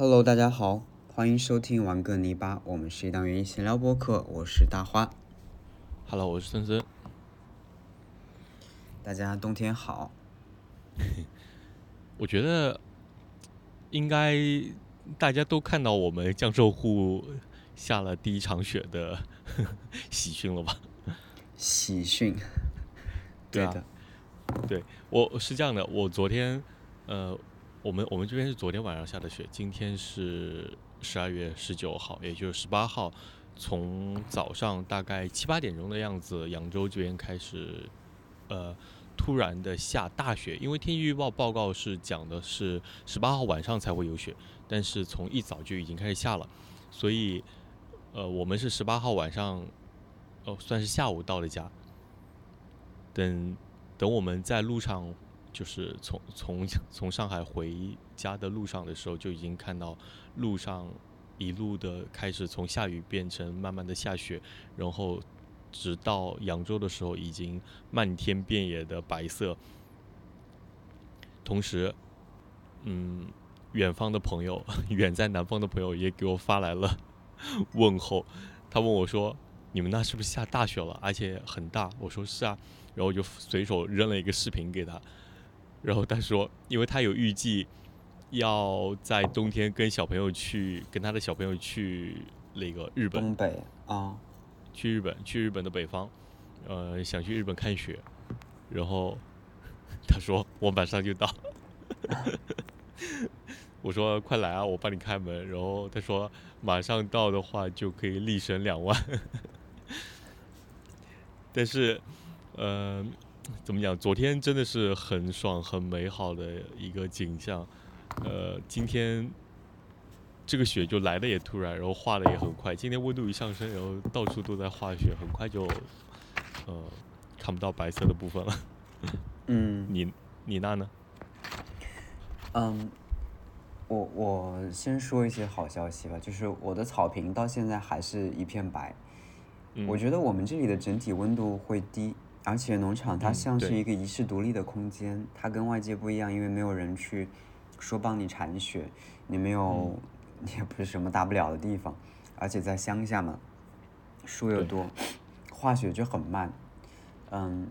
Hello，大家好，欢迎收听玩个泥巴，我们是一档语音闲聊播客，我是大花。Hello，我是森森。大家冬天好，我觉得应该大家都看到我们江浙沪下了第一场雪的 喜讯了吧？喜讯。对啊的，对，我是这样的，我昨天呃，我们我们这边是昨天晚上下的雪，今天是十二月十九号，也就是十八号，从早上大概七八点钟的样子，扬州这边开始呃突然的下大雪，因为天气预报报告是讲的是十八号晚上才会有雪，但是从一早就已经开始下了，所以呃我们是十八号晚上，哦算是下午到的家，等等我们在路上就是从从从上海回家的路上的时候，就已经看到路上一路的开始从下雨变成慢慢的下雪，然后直到扬州的时候，已经漫天遍野的白色。同时，嗯，远方的朋友，远在南方的朋友也给我发来了 问候，他问我说：“你们那是不是下大雪了？而且很大？”我说：“是啊。”然后我就随手扔了一个视频给他，然后他说，因为他有预计要在冬天跟小朋友去，跟他的小朋友去那个日本，东北啊，去日本，去日本的北方，呃，想去日本看雪，然后他说我马上就到，我说快来啊，我帮你开门，然后他说马上到的话就可以立省两万，但是。呃，怎么讲？昨天真的是很爽、很美好的一个景象。呃，今天这个雪就来的也突然，然后化的也很快。今天温度一上升，然后到处都在化雪，很快就呃看不到白色的部分了。嗯你你那呢？嗯，我我先说一些好消息吧，就是我的草坪到现在还是一片白。嗯我觉得我们这里的整体温度会低，而且农场它嗯像是一个遗世独立的空间，它跟外界不一样，因为没有人去说帮你铲雪，你没有，嗯。也不是什么大不了的地方，而且在乡下嘛，树又多，化雪就很慢，嗯，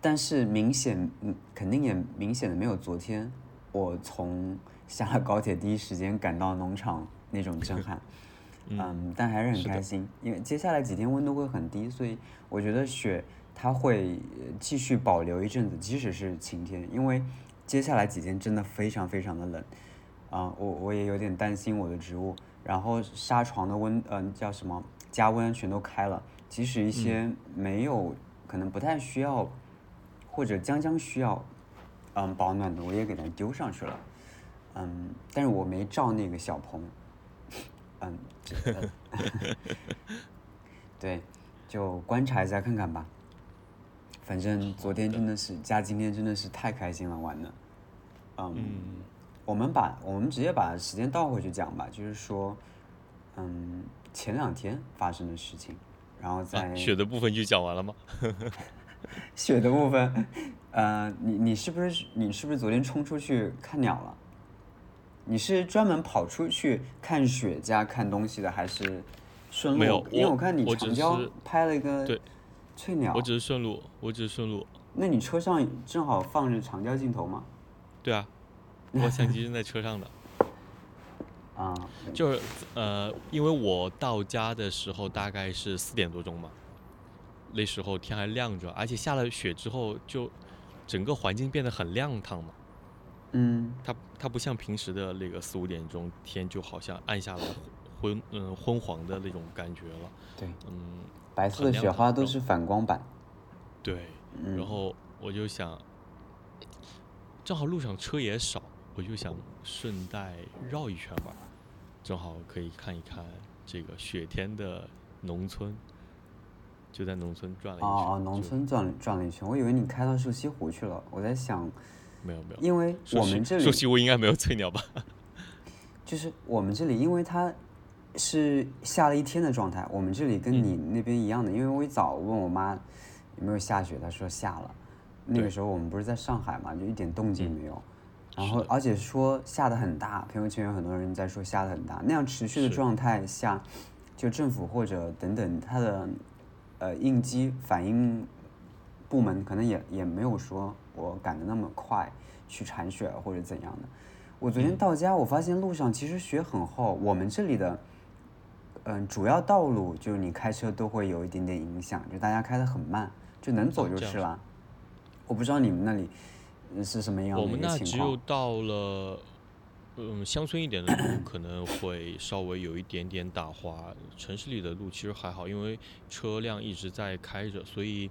但是明显，嗯，肯定也明显的没有昨天我从下了高铁第一时间赶到农场那种震撼。嗯，但还是很开心，因为接下来几天温度会很低，所以我觉得雪它会呃继续保留一阵子，即使是晴天，因为接下来几天真的非常非常的冷，啊、我我也有点担心我的植物，然后纱床的温，嗯、叫什么加温全都开了，即使一些没有、可能不太需要，或者将将需要，嗯，保暖的我也给它丢上去了，嗯，但是我没照那个小棚。嗯，这个 对，就观察一下看看吧。反正昨天真的是加今天真的是太开心了，玩的。嗯，嗯我们把我们直接把时间倒回去讲吧，就是说，嗯，前两天发生的事情，然后在、啊，雪的部分就讲完了吗？雪的部分，呃，你你是不是你是不是昨天冲出去看鸟了？你是专门跑出去看雪加看东西的，还是顺路？没有因为我看你长焦拍了一个对翠鸟我，只是顺路，我只是顺路。那你车上正好放着长焦镜头吗？对啊，我相机是在车上的。啊，就是呃，因为我到家的时候大概是四点多钟嘛，那时候天还亮着，而且下了雪之后，就整个环境变得很亮堂嘛。嗯它它不像平时的那个四五点钟天就好像暗下来昏嗯昏黄的那种感觉了。对，嗯，白色的雪花都是反光板。对。嗯，然后我就想，正好路上车也少，我就想顺带绕一圈吧，正好可以看一看这个雪天的农村。就在农村转了一圈。哦哦，农村转了转了一圈，我以为你开到瘦西湖去了。我在想，没有没有。因为我们这里瘦西湖应该没有翠鸟吧？就是我们这里，因为它是下了一天的状态，我们这里跟嗯你那边一样的。因为我一早问我妈有没有下雪，她说下了。那个时候我们不是在上海嘛，就一点动静嗯没有。然后而且说下的很大，朋友圈有很多人在说下的很大，那样持续的状态下，就政府或者等等它的呃应激反应部门可能也也没有说我赶得那么快去铲雪或者怎样的。我昨天到家，我发现路上其实雪很厚，我们这里的嗯主要道路就是你开车都会有一点点影响，就大家开的很慢，就能走就是了。我不知道你们那里。是什么样的我们那只有到了，嗯，乡村一点的路可能会稍微有一点点打滑，城市里的路其实还好，因为车辆一直在开着，所以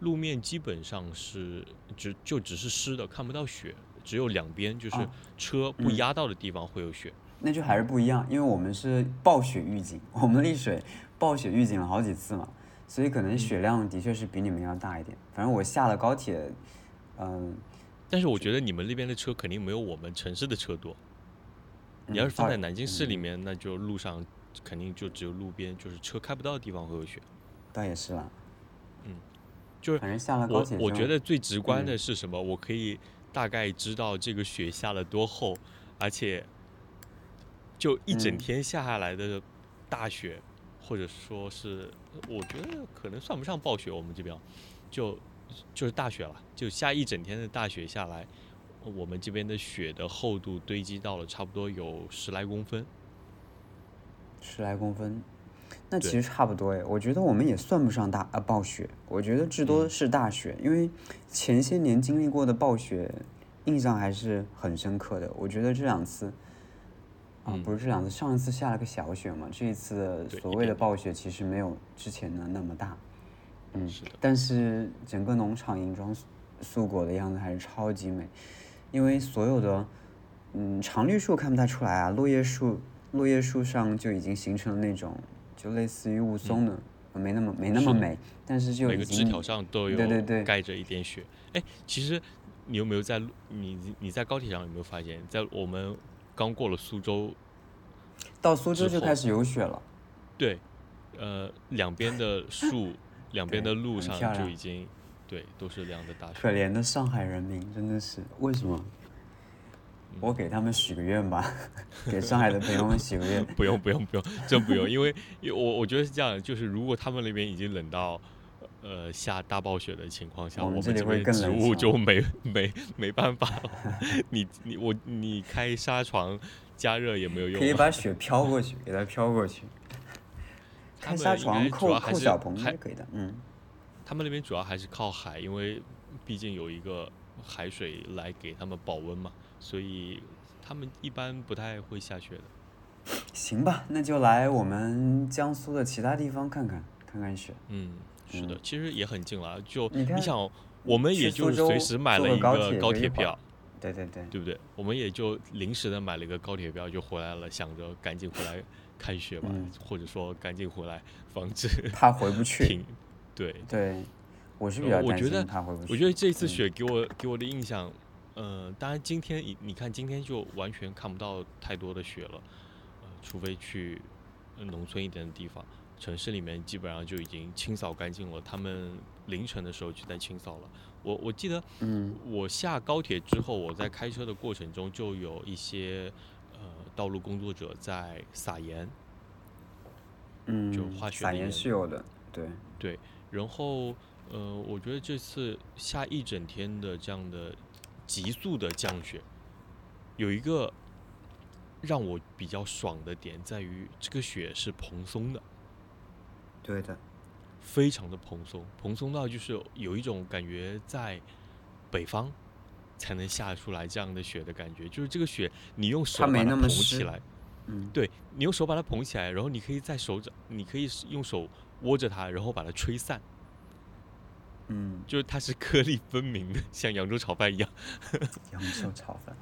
路面基本上是只就只是湿的，看不到雪，只有两边就是车不压到的地方会有雪。那就还是不一样，因为我们是暴雪预警，我们丽水暴雪预警了好几次嘛，所以可能雪量的确是比你们要大一点。反正我下了高铁，嗯。但是我觉得你们那边的车肯定没有我们城市的车多。你要是放在南京市里面，那就路上肯定就只有路边，就是车开不到的地方会有雪。倒也是啦。嗯，就是反正下了高铁。我我觉得最直观的是什么？我可以大概知道这个雪下了多厚，而且就一整天下下来的大雪，或者说是我觉得可能算不上暴雪，我们这边就。就是大雪了，就下一整天的大雪下来，我们这边的雪的厚度堆积到了差不多有十来公分。十来公分，那其实差不多哎。我觉得我们也算不上大啊暴雪，我觉得至多是大雪，因为前些年经历过的暴雪，印象还是很深刻的。我觉得这两次，啊不是这两次，上一次下了个小雪嘛，这一次所谓的暴雪其实没有之前的那么大。嗯，但是整个农场银装素裹的样子还是超级美，因为所有的嗯常绿树看不太出来啊，落叶树落叶树上就已经形成了那种就类似于雾凇的，没那么没那么美，但是就每个枝条上都有对对对盖着一点雪。哎，其实你有没有在你你在高铁上有没有发现，在我们刚过了苏州，到苏州就开始有雪了？对，呃，两边的树。两边的路上就已经，对，都是凉的大雪。可怜的上海人民，真的是为什么？我给他们许个愿吧，给上海的朋友们许个愿。不用不用不用，真不用，因为我我觉得是这样，就是如果他们那边已经冷到，呃，下大暴雪的情况下，我们这边植物就没没没办法了。你你我你开纱窗加热也没有用。可以把 雪飘过去，给它飘过去。开纱窗扣扣小棚还可以的，嗯。他们那边主要还是靠海，因为毕竟有一个海水来给他们保温嘛，所以他们一般不太会下雪的。行吧，那就来我们江苏的其他地方看看，看看雪。嗯，是的，其实也很近了，就你想，我们也就随时买了一个高铁票，对对对，对不对？我们也就临时的买了一个高铁票就回来了，想着赶紧回来。开学吧，或者说赶紧回来，防止 怕回不去。对对，我是比较担心怕回不去。我觉得这次雪给我给我的印象，呃，当然今天你你看今天就完全看不到太多的雪了，呃，除非去农村一点的地方，城市里面基本上就已经清扫干净了。他们凌晨的时候就在清扫了。我我记得，嗯，我下高铁之后，我在开车的过程中就有一些呃。道路工作者在撒盐，嗯，就化雪撒盐是有的，对对。然后，呃，我觉得这次下一整天的这样的急速的降雪，有一个让我比较爽的点在于，这个雪是蓬松的，对的，非常的蓬松，蓬松到就是有一种感觉在北方。才能下出来这样的雪的感觉，就是这个雪，你用手把它捧起来，嗯，对你用手把它捧起来，然后你可以在手掌，你可以用手握着它，然后把它吹散，嗯，就是它是颗粒分明的，像扬州炒饭一样。扬州炒饭，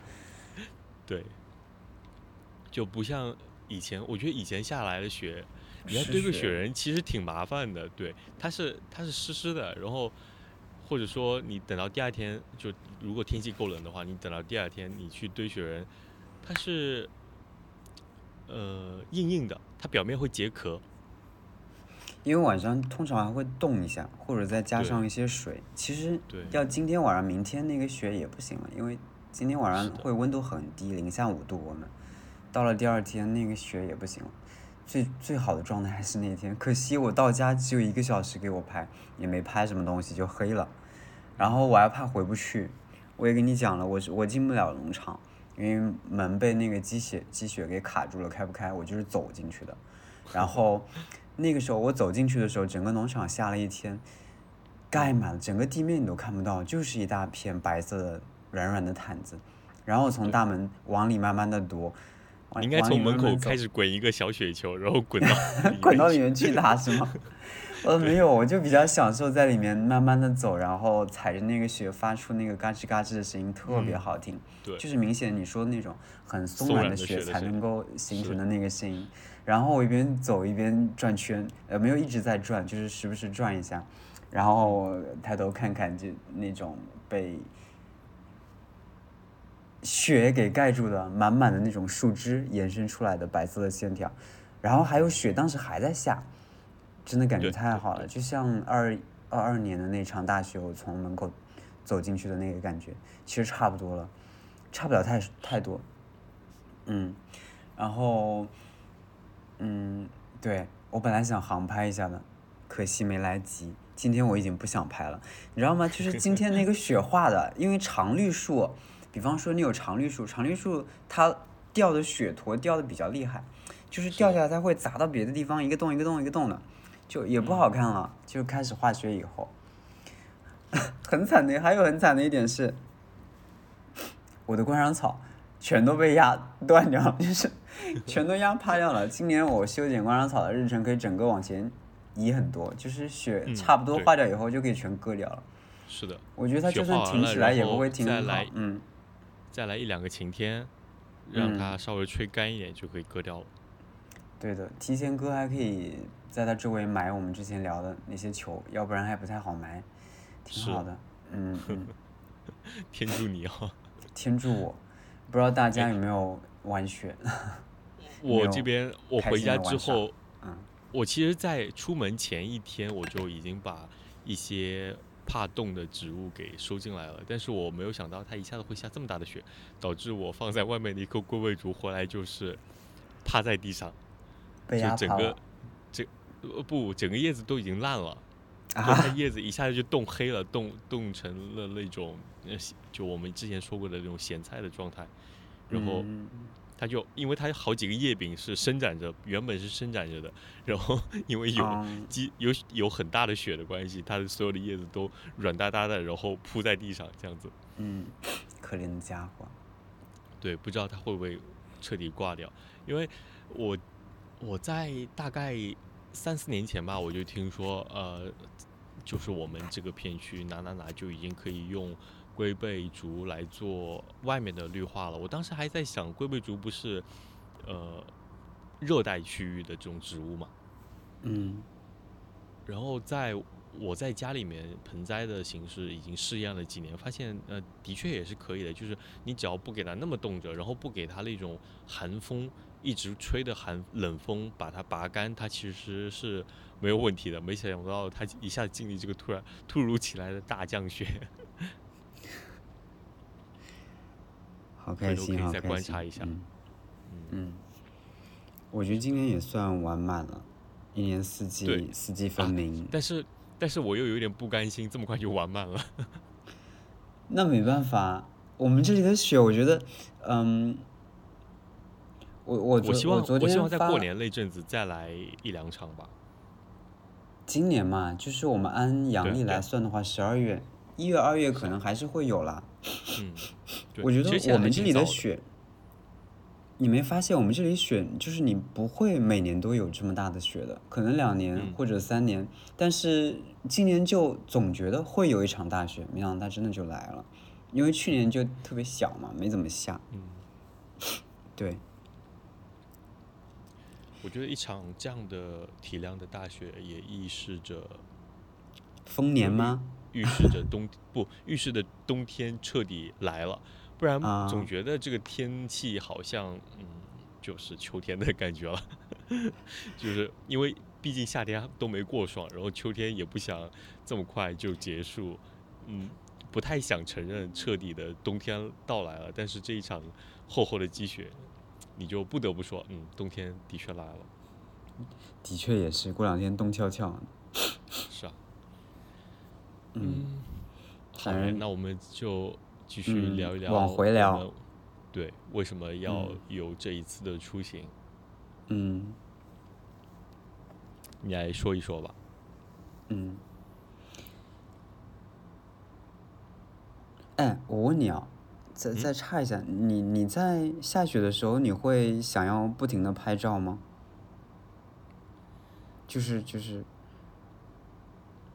对，就不像以前，我觉得以前下来的雪，你要堆个雪人其实挺麻烦的，对，它是它是湿湿的，然后。或者说，你等到第二天，就如果天气够冷的话，你等到第二天你去堆雪人，它是呃硬硬的，它表面会结壳。因为晚上通常还会冻一下，或者再加上一些水。其实要今天晚上、明天那个雪也不行了，因为今天晚上会温度很低，零下五度。我们到了第二天，那个雪也不行了。最最好的状态还是那天，可惜我到家只有一个小时给我拍，也没拍什么东西就黑了。然后我还怕回不去，我也跟你讲了，我我进不了农场，因为门被那个积雪积雪给卡住了，开不开。我就是走进去的。然后那个时候我走进去的时候，整个农场下了一天，盖满了整个地面你都看不到，就是一大片白色的软软的毯子。然后从大门往里慢慢的踱，你应该从门口开始滚一个小雪球，然后滚到 滚到里面去打是吗？呃，没有，我就比较享受在里面慢慢的走，然后踩着那个雪发出那个嘎吱嘎吱的声音，特别嗯好听。对就是明显你说的那种很松松软的雪才能够形成的那个声音。然后我一边走一边转圈，呃，没有一直在转，就是时不时转一下，然后抬头看看就那种被雪给盖住的满满的那种树枝延伸出来的白色的线条，然后还有雪当时还在下，真的感觉太好了，就像二二二年的那场大雪，我从门口走进去的那个感觉，其实差不多了，差不了太太多。嗯，然后，嗯，对我本来想航拍一下的，可惜没来及。今天我已经不想拍了，你知道吗？就是今天那个雪化的，因为常绿树，比方说你有常绿树，常绿树它掉的雪坨掉的比较厉害，就是掉下来它会砸到别的地方，一个洞一个洞一个洞的，就也不好看了。就开始化雪以后，很惨的，还有很惨的一点是，我的观赏草全都被压断掉了，就是 全都压趴掉了。今年我修剪观赏草的日程可以整个往前移很多，就是雪嗯差不多化掉以后就可以全割掉了。是的，我觉得它就算化完了停起来也不会停很好。嗯，再来一两个晴天，让嗯它稍微吹干一点就可以割掉了。对的，提前割还可以在它周围埋我们之前聊的那些球，要不然还不太好埋，挺好的。嗯嗯，天助你啊！天助我！不知道大家有没有玩雪？我这边我回家之后，嗯我其实，在出门前一天我就已经把一些怕冻的植物给收进来了，但是我没有想到它一下子会下这么大的雪，导致我放在外面的一棵龟背竹回来就是趴在地上，被就整个这呃不整个叶子都已经烂了。就啊！它叶子一下子就冻黑了，冻冻成了那种呃，就我们之前说过的那种咸菜的状态。然后嗯它就因为它好几个叶柄是伸展着，原本是伸展着的，然后因为有嗯积有有很大的雪的关系，它的所有的叶子都软哒哒的，然后铺在地上这样子。嗯，可怜的家伙。对，不知道它会不会彻底挂掉，因为我我在大概三四年前吧，我就听说，呃，就是我们这个片区哪哪哪就已经可以用龟背竹来做外面的绿化了。我当时还在想，龟背竹不是呃热带区域的这种植物嘛？嗯然后在我在家里面盆栽的形式已经试验了几年，发现呃的确也是可以的，就是你只要不给它那么冻着，然后不给它那种寒风一直吹的寒冷风把它拔干，它其实是没有问题的。没想到它一下经历这个突然突如其来的大降雪，好开心，回头可以再好开心观察一下嗯我觉得今年也算完满了，一年四季四季分明。但是但是我又有点不甘心，这么快就完满了。那没办法，我们这里的雪，我觉得，嗯，我我我希望昨我希望在过年那阵子再来一两场吧。今年嘛，就是我们按阳历来算的话，十二月、一月、二月可能还是会有啦。嗯，我觉得我们这里的的雪，你没发现我们这里雪就是你不会每年都有这么大的雪的，可能两年嗯或者三年，但是今年就总觉得会有一场大雪，没想到它真的就来了，因为去年就特别小嘛，没怎么下。嗯。对，我觉得一场这样的体量的大雪，也预示着丰年吗？预示着冬不预示着冬天彻底来了，不然啊总觉得这个天气好像嗯就是秋天的感觉了，就是因为毕竟夏天都没过爽，然后秋天也不想这么快就结束，嗯，不太想承认彻底的冬天到来了，但是这一场厚厚的积雪，你就不得不说，嗯，冬天的确来了。的确也是，过两天冻翘翘。是啊。嗯。好，那我们就继续聊一聊。往回聊。对，为什么要有这一次的出行？嗯。你来说一说吧。嗯。哎，我问你啊，再再插一下，你你在下雪的时候，你会想要不停的拍照吗？就是就是。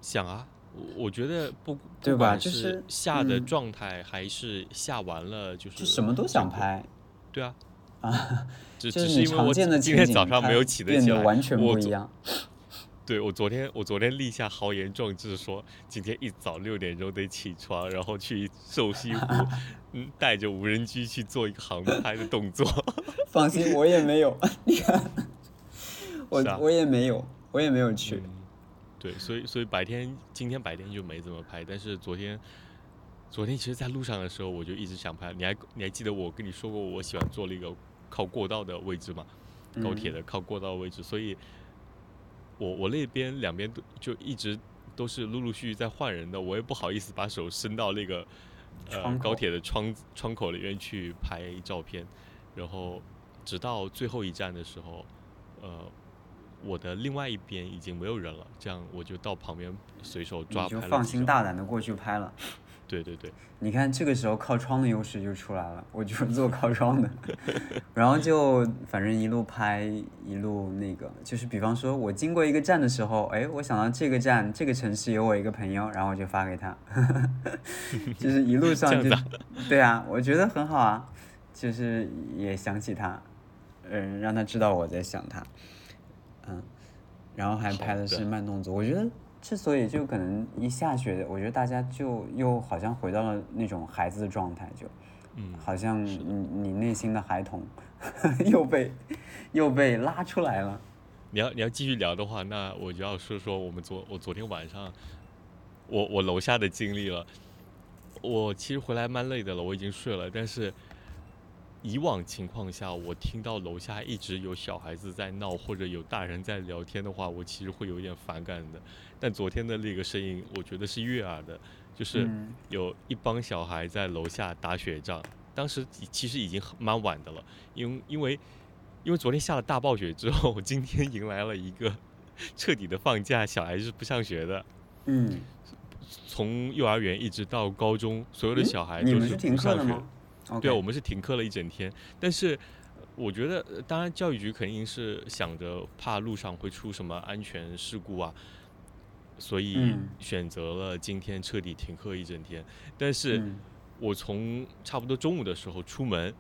想啊，我我觉得不，对吧？就是下的状态还是下完了，就是什么都想拍。对啊。啊。就是你常见的今天早上没有起得起来，完全不一样。对我昨天，我昨天立下豪言壮志，说今天一早六点钟得起床，然后去瘦西湖，嗯，带着无人机去做一个航拍的动作。放心，我也没有，你看，我我也没有，我也没有去。对，所以所以白天今天白天就没怎么拍，但是昨天昨天其实，在路上的时候我就一直想拍。你还你还记得我跟你说过，我喜欢坐那个靠过道的位置吗？高铁的靠过道位置，所以。我我那边两边都就一直都是陆陆续续在换人的，我也不好意思把手伸到那个呃高铁的窗窗口里面去拍照片，然后直到最后一站的时候，呃，我的另外一边已经没有人了，这样我就到旁边随手抓拍了。就放心大胆的过去拍了。对对对，你看这个时候靠窗的优势就出来了，我就是坐靠窗的，然后就反正一路拍一路那个，就是比方说我经过一个站的时候，哎，我想到这个站这个城市有我一个朋友，然后我就发给他，就是一路上就，对啊，我觉得很好啊，就是也想起他，嗯，让他知道我在想他，嗯，然后还拍的是慢动作，我觉得。之所以就可能一下雪，我觉得大家就又好像回到了那种孩子的状态，就，嗯，好像你你内心的孩童 又被又被拉出来了。你要你要继续聊的话，那我就要说说我们昨我昨天晚上我我楼下的经历了。我其实回来蛮累的了，我已经睡了，但是。以往情况下，我听到楼下一直有小孩子在闹，或者有大人在聊天的话，我其实会有点反感的。但昨天的那个声音，我觉得是悦耳的，就是有一帮小孩在楼下打雪仗。当时其实已经蛮晚的了，因因为因为昨天下了大暴雪之后，今天迎来了一个彻底的放假，小孩是不上学的。嗯，从幼儿园一直到高中，所有的小孩都是不上学。对啊，我们是停课了一整天，但是我觉得，当然教育局肯定是想着怕路上会出什么安全事故啊，所以选择了今天彻底停课一整天。但是我从差不多中午的时候出门，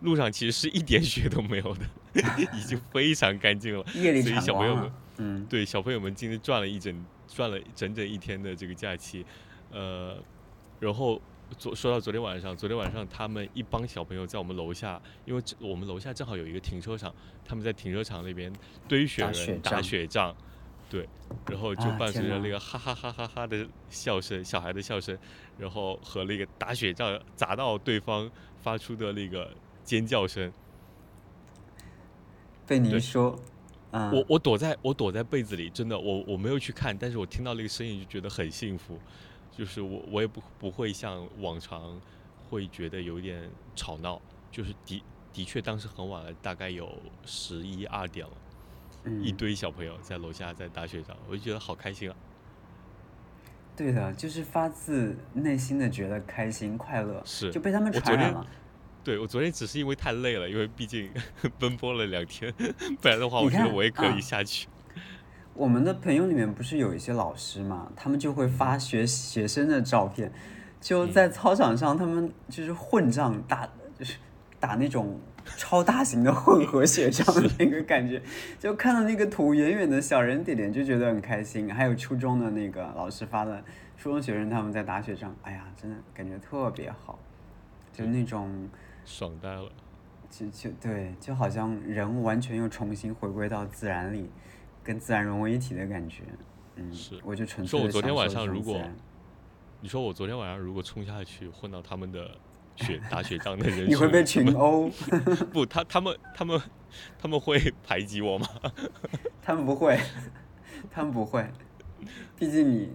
路上其实是一点雪都没有的，已经非常干净了。所以小朋友们，嗯，对小朋友们今天赚了一整赚了整整一天的这个假期，呃，然后。昨说到昨天晚上，昨天晚上他们一帮小朋友在我们楼下，因为我们楼下正好有一个停车场，他们在停车场那边堆雪人、打雪仗，对，然后就伴随着那个哈哈哈哈哈的笑声，小孩的笑声，然后和那个打雪仗砸到对方发出的那个尖叫声。被你一说，我我躲在我躲在被子里，真的，我我没有去看，但是我听到那个声音就觉得很幸福。就是我，我也不不会像往常会觉得有点吵闹，就是的的确当时很晚了，大概有十一二点了，一堆小朋友在楼下在打雪仗，我就觉得好开心啊。对的，就是发自内心的觉得开心快乐，是就被他们传染了。对我昨天只是因为太累了，因为毕竟 奔波了两天，不然的话我觉得我也可以下去。我们的朋友里面不是有一些老师嘛，他们就会发学学生的照片，就在操场上，他们就是混仗打，就是打那种超大型的混合雪仗的那个感觉，就看到那个图远远的小人点点就觉得很开心。还有初中的那个老师发的初中学生他们在打雪仗，哎呀，真的感觉特别好，就那种爽呆了，就就对，就好像人完全又重新回归到自然里。跟自然融为一体的感觉，嗯，是，我就纯粹说，我昨天晚上如果，你说我昨天晚上如果冲下去混到他们的雪打雪仗的人，你会被群殴？不，他他们他们他们会排挤我吗？他们不会，他们不会，毕竟你，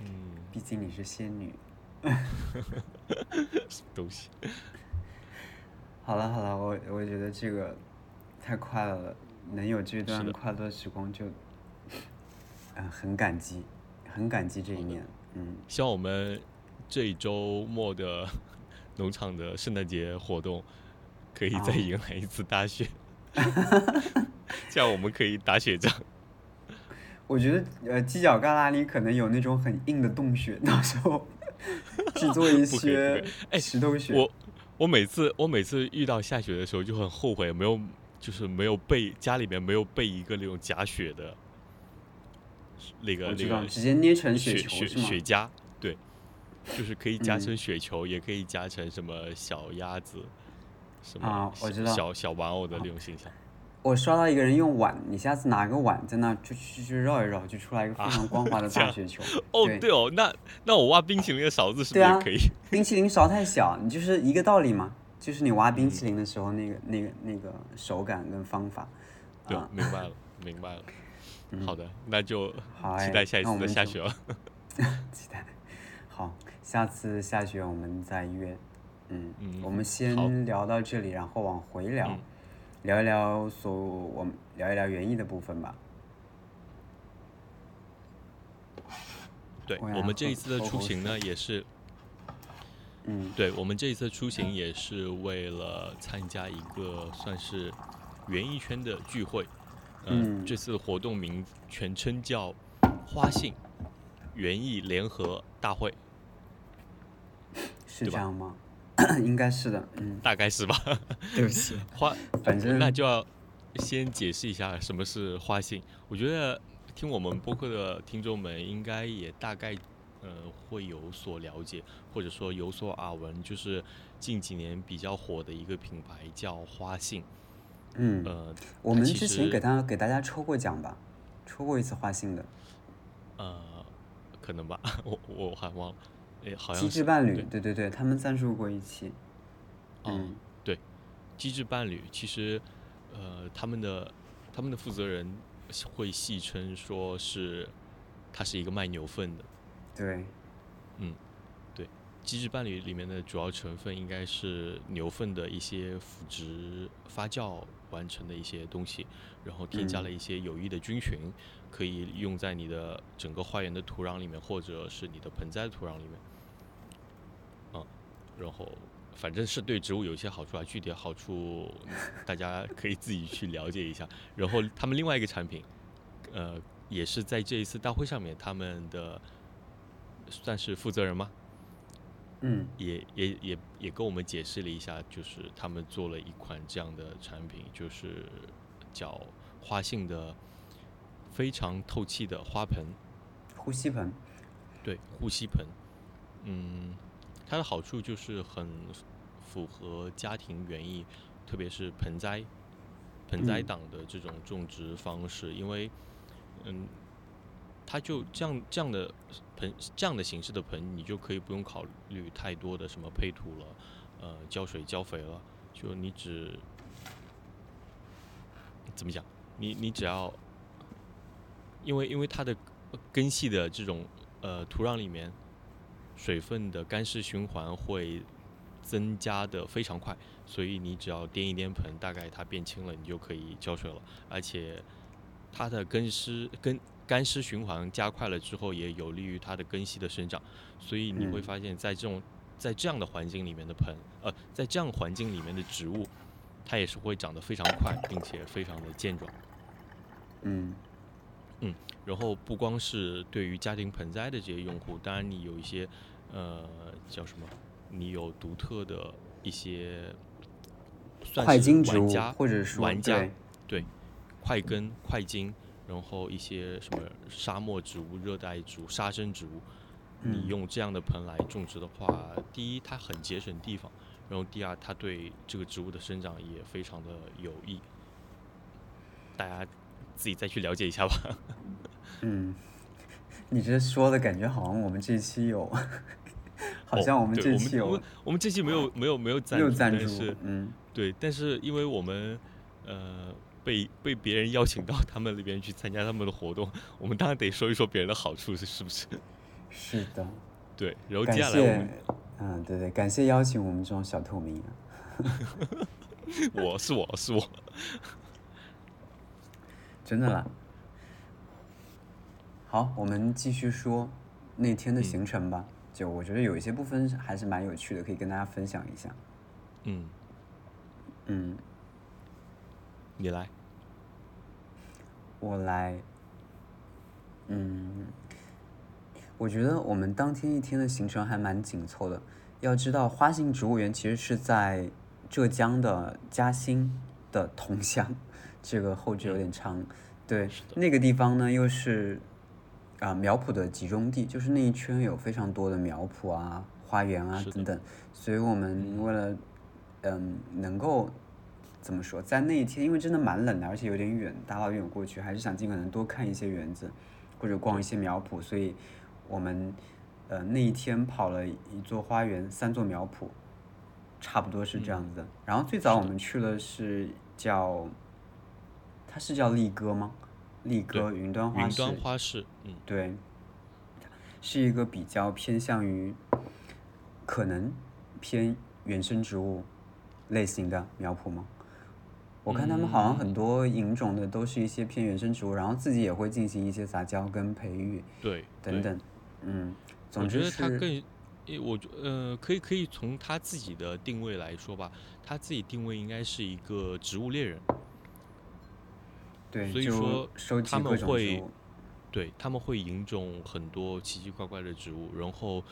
嗯，毕竟你是仙女。什么东西？好了好了，我我觉得这个太快乐了，能有这段快乐时光就，嗯、很感激，很感激这一年，嗯，希望我们这一周末的 农场的圣诞节活动可以再啊迎来一次大雪，这样我们可以打雪仗。我觉得呃犄角旮旯里可能有那种很硬的洞穴，到时候 制作一些哎石头雪。我我每次我每次遇到下雪的时候就很后悔，没有就是没有备家里面没有备一个那种夹雪的，那个那个直接捏成雪球是吗？雪雪茄，对，就是可以夹嗯成雪球，也可以夹成什么小鸭子，什么小啊我知道小小玩偶的那种形象。我刷到一个人用碗，你下次拿个碗在那就去去绕一绕，就出来一个非常光滑的大雪球。哦，对对哦，那那我挖冰淇淋的勺子是不是也可以？冰淇淋勺太小，你就是一个道理嘛，就是你挖冰嗯淇淋的时候那个那个那个手感跟方法。对啊，明白了，明白了。嗯好的，那就好哎期待下一次的那我们下雪了。期待。好，下次下雪我们再约。嗯，嗯我们先聊到这里，然后往回聊，嗯聊一聊所我们聊一聊园艺的部分吧。对我们这一次的出行呢，也是嗯对我们这一次出行也是为了参加一个算是园艺圈的聚会。嗯，嗯这次活动名全称叫花信园艺联合大会，是这样吗？应该是的。嗯，大概是吧？对不起，花，反正那就要先解释一下什么是花信。我觉得听我们播客的听众们应该也大概呃会有所了解，或者说有所耳闻，就是近几年比较火的一个品牌叫花信。嗯，呃我们之前给他给大家抽过奖吧，抽过一次花信的呃，可能吧，我我还忘了，诶，好像机是智伴侣，对对对对，他们赞助过一期。哦嗯，对，机智伴侣其实，呃，他们的他们的负责人会戏称说是，他是一个卖牛粪的。对，嗯，对机智伴侣里面的主要成分应该是牛粪的一些腐殖发酵完成的一些东西，然后添加嗯了一些有益的菌群，可以用在你的整个花园的土壤里面，或者是你的盆栽土壤里面。啊，然后反正是对植物有一些好处啊，具体的好处大家 可以自己去了解一下。然后他们另外一个产品，呃，也是在这一次大会上面，他们的算是负责人吗？嗯也也也也跟我们解释了一下，就是他们做了一款这样的产品，就是叫花性的非常透气的花盆，呼吸盆，对，呼吸盆。嗯，它的好处就是很符合家庭园艺，特别是盆栽、盆栽嗯。党的这种种植方式，因为嗯，它就这样这样的盆这样的形式的盆，你就可以不用考虑太多的什么配土了，呃，浇水浇肥了，就你只怎么讲？你你只要，因为因为它的根系的这种呃土壤里面水分的干湿循环会增加的非常快，所以你只要掂一掂盆，大概它变轻了，你就可以浇水了。而且它的根湿根干湿循环加快了之后，也有利于它的根系的生长。所以你会嗯发现在这种在这样的环境里面的盆，呃，在这样环境里面的植物，它也是会长得非常快，并且非常的健壮。嗯嗯然后不光是对于家庭盆栽的这些用户，当然你有一些呃叫什么，你有独特的一些算是快金植物玩家或者说玩家对快根、快金，然后一些什么沙漠植物、热带植物、沙生植物，你嗯用这样的盆来种植的话，第一它很节省地方，然后第二它对这个植物的生长也非常的有益。大家自己再去了解一下吧。嗯，你这说的感觉好像我们这期有，好像我们这期有，我们这期没有没有没有赞助，赞助，嗯，对，但是因为我们呃被被别人邀请到他们那边去参加他们的活动，我们当然得说一说别人的好处是是不是？是的，对，然后接下来我们，嗯，对对，感谢邀请我们这种小透明。我是我是我，真的啦。好，我们继续说那天的行程吧。就我觉得有一些部分还是蛮有趣的，可以跟大家分享一下。嗯嗯，你来，我来。嗯，我觉得我们当天一天的行程还蛮紧凑的。要知道，花信植物园其实是在。浙江的嘉兴的桐乡，这个后置有点长，对，那个地方呢又是啊苗圃的集中地，就是那一圈有非常多的苗圃啊、花园啊等等，所以我们为了嗯能够怎么说，在那一天，因为真的蛮冷的，而且有点远，大老远过去，还是想尽可能多看一些园子或者逛一些苗圃，所以我们呃那一天跑了一座花园，三座苗圃。差不多是这样子的。然后最早我们去了是叫，它是叫力哥吗？丽歌云端花市。云端花市，嗯，对，是一个比较偏向于，可能偏原生植物类型的苗圃吗？我看他们好像很多引种的都是一些偏原生植物，然后自己也会进行一些杂交跟培育，对，等等，嗯，总之是。我觉呃，可以可以从他自己的定位来说吧，他自己定位应该是一个植物猎人。对，所以说他们会，对他们会引种很多奇奇怪怪的植物，然后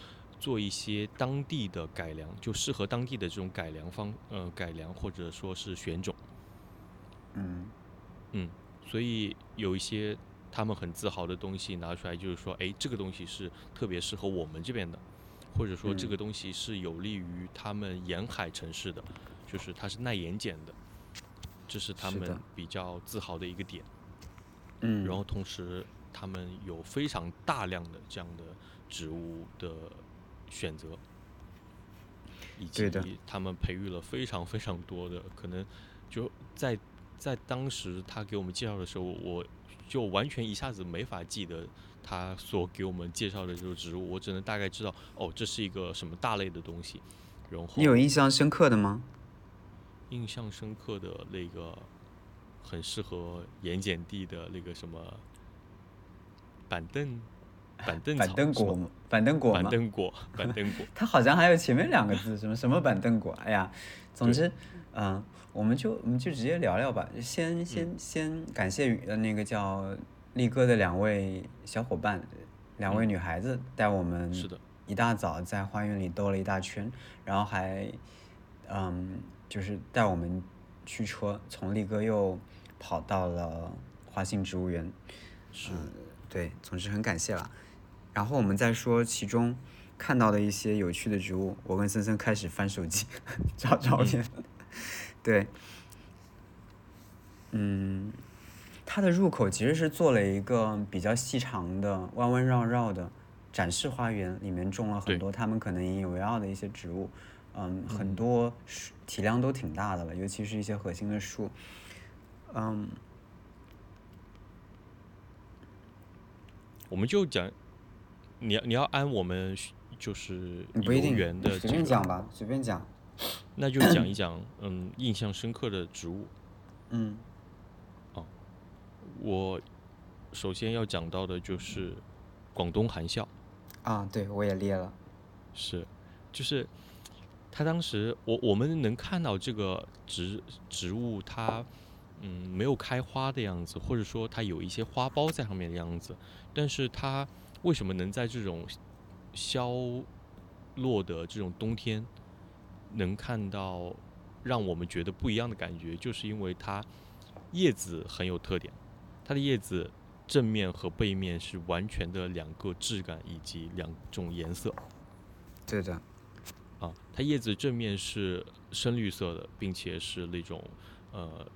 做一些当地的改良，就适合当地的这种改良方呃改良或者说是选种。嗯嗯，所以有一些他们很自豪的东西拿出来，就是说，哎，这个东西是特别适合我们这边的。或者说这个东西是有利于他们沿海城市的，就是它是耐盐碱的，这是他们比较自豪的一个点。嗯，然后同时他们有非常大量的这样的植物的选择，以及他们培育了非常非常多的，可能就在在当时他给我们介绍的时候，我就完全一下子没法记得。他所给我们介绍的这个植物，我只能大概知道，哦，这是一个什么大类的东西。然后你有印象深刻的吗？印象深刻的那个很适合盐碱地的那个什么板凳，板凳 板凳果，板凳果板凳果，板凳果。它好像还有前面两个字，什么什么板凳果。哎呀，总之，嗯，我们就我们就直接聊聊吧。先先先感谢呃那个叫。力哥的两位小伙伴，两位女孩子带我们是的一大早在花园里兜了一大圈，然后还，嗯，就是带我们驱车从力哥又跑到了花信植物园，嗯，对，总之很感谢了。然后我们再说其中看到的一些有趣的植物，我跟森森开始翻手机找 照片，对，嗯。它的入口其实是做了一个比较细长的、弯弯绕绕的展示花园，里面种了很多他们可能引以为傲的一些植物，嗯，很多体量都挺大的了，尤其是一些核心的树，嗯。我们就讲，你要你要按我们就是游园的随便讲吧，随便讲。那就讲一讲，嗯，印象深刻的植物，嗯。哦我首先要讲到的就是广东含笑啊，对我也列了，是，就是他当时我我们能看到这个植植物它嗯没有开花的样子，或者说它有一些花苞在上面的样子，但是它为什么能在这种消落的这种冬天能看到让我们觉得不一样的感觉，就是因为它叶子很有特点。它的叶子正面和背面是完全的两个质感以及两种颜色。对的。啊，它叶子正面是深绿色的，并且是那种呃，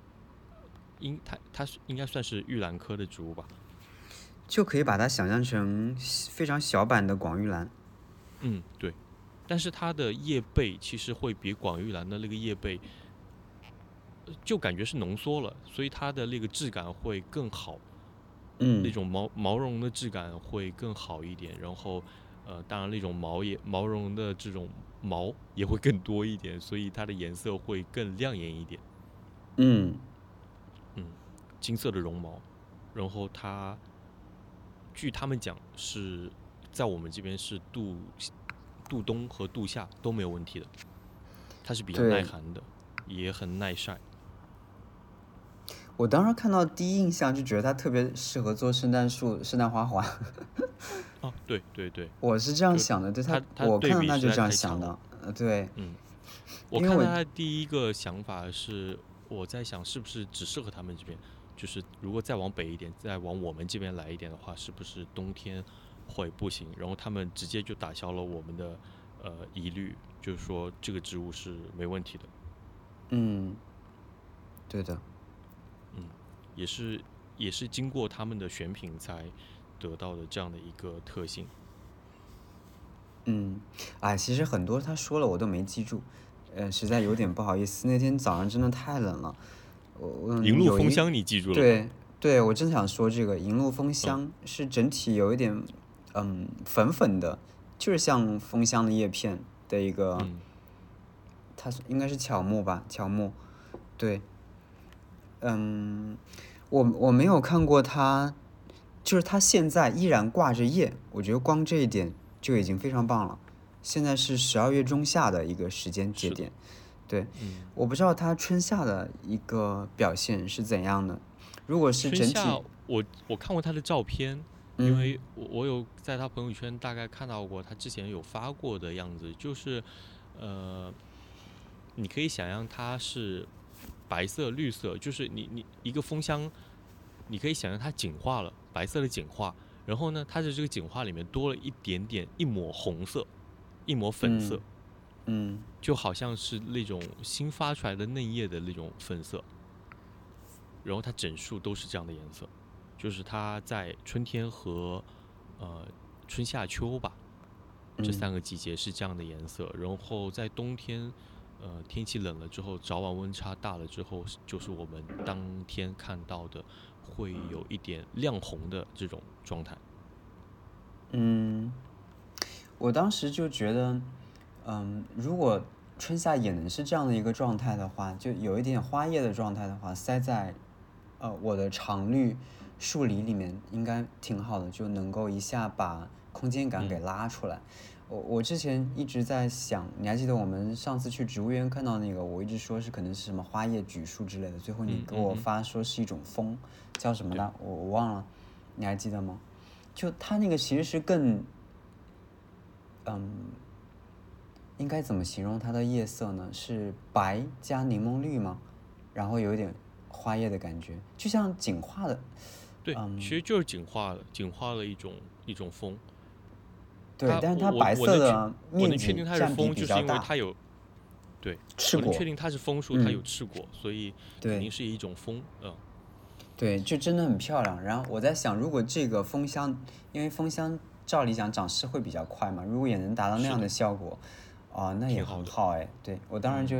应它它是应该算是玉兰科的植物吧？就可以把它想象成非常小版的广玉兰。嗯，对。但是它的叶背其实会比广玉兰的那个叶背，就感觉是浓缩了，所以它的那个质感会更好。嗯，那种毛毛茸茸的质感会更好一点。然后，呃，当然那种毛也毛茸茸的这种毛也会更多一点，所以它的颜色会更亮眼一点。嗯，嗯，金色的绒毛，然后它，据他们讲是在我们这边是度度冬和度夏都没有问题的，它是比较耐寒的，也很耐晒。我当时看到第一印象就觉得它特别适合做圣诞树、圣诞花环。哦，对对对，我是这样想的，对它它我看到它就这样想的。呃，对，嗯，我看到他第一个想法是，我在想是不是只适合他们这边，就是如果再往北一点，再往我们这边来一点的话，是不是冬天会不行？然后他们直接就打消了我们的呃疑虑，就是说这个植物是没问题的，嗯，对的，也是也是经过他们的选品才得到的这样的一个特性。嗯，哎，其实很多他说了我都没记住，呃，实在有点不好意思。那天早上真的太冷了，我我银鹭有一风香你记住了吗？对对，我正想说这个银鹭风香是整体有一点嗯粉粉的，就是像枫香的叶片的一个，嗯它是应该是乔木吧，乔木，对，嗯，我我没有看过他，就是他现在依然挂着叶，我觉得光这一点就已经非常棒了。现在是十二月中下的一个时间节点，对，嗯，我不知道他春夏的一个表现是怎样的。如果是整体，春夏我我看过他的照片，因嗯为我我有在他朋友圈大概看到过他之前有发过的样子，就是呃，你可以想象他是白色、绿色，就是你你一个枫香，你可以想象它简化了，白色的简化，然后呢，它的这个简化里面多了一点点一抹红色，一抹粉色，嗯就好像是那种新发出来的嫩叶的那种粉色，然后它整树都是这样的颜色，就是它在春天和呃春夏秋吧这嗯。三个季节是这样的颜色，然后在冬天呃天气冷了之后，早晚温差大了之后，就是我们当天看到的会有一点亮红的这种状态。嗯，我当时就觉得，嗯，如果春夏也能是这样的一个状态的话，就有一点花叶的状态的话，塞在呃我的常绿树篱里面，应该挺好的，就能够一下把空间感给拉出来。我我之前一直在想，你还记得我们上次去植物园看到那个，我一直说是可能是什么花叶榉树之类的，最后你嗯给我发说是一种风，叫什么呢？我我忘了，你还记得吗？就它那个其实是更，嗯，应该怎么形容它的叶色呢？是白加柠檬绿吗？然后有一点花叶的感觉，就像锦化的，对，嗯其实就是锦化了，简化了一种一种风。它，对但是它白色的面我能确定积占比它是枫，就是比较大，因为它有，对，赤果我能确，定它是枫树，它有嗯赤果，所以肯定是一种枫，嗯，对，就真的很漂亮。然后我在想，如果这个枫香，因为枫香照理讲长势会比较快嘛，如果也能达到那样的效果，啊、那也很好哎。对我当然就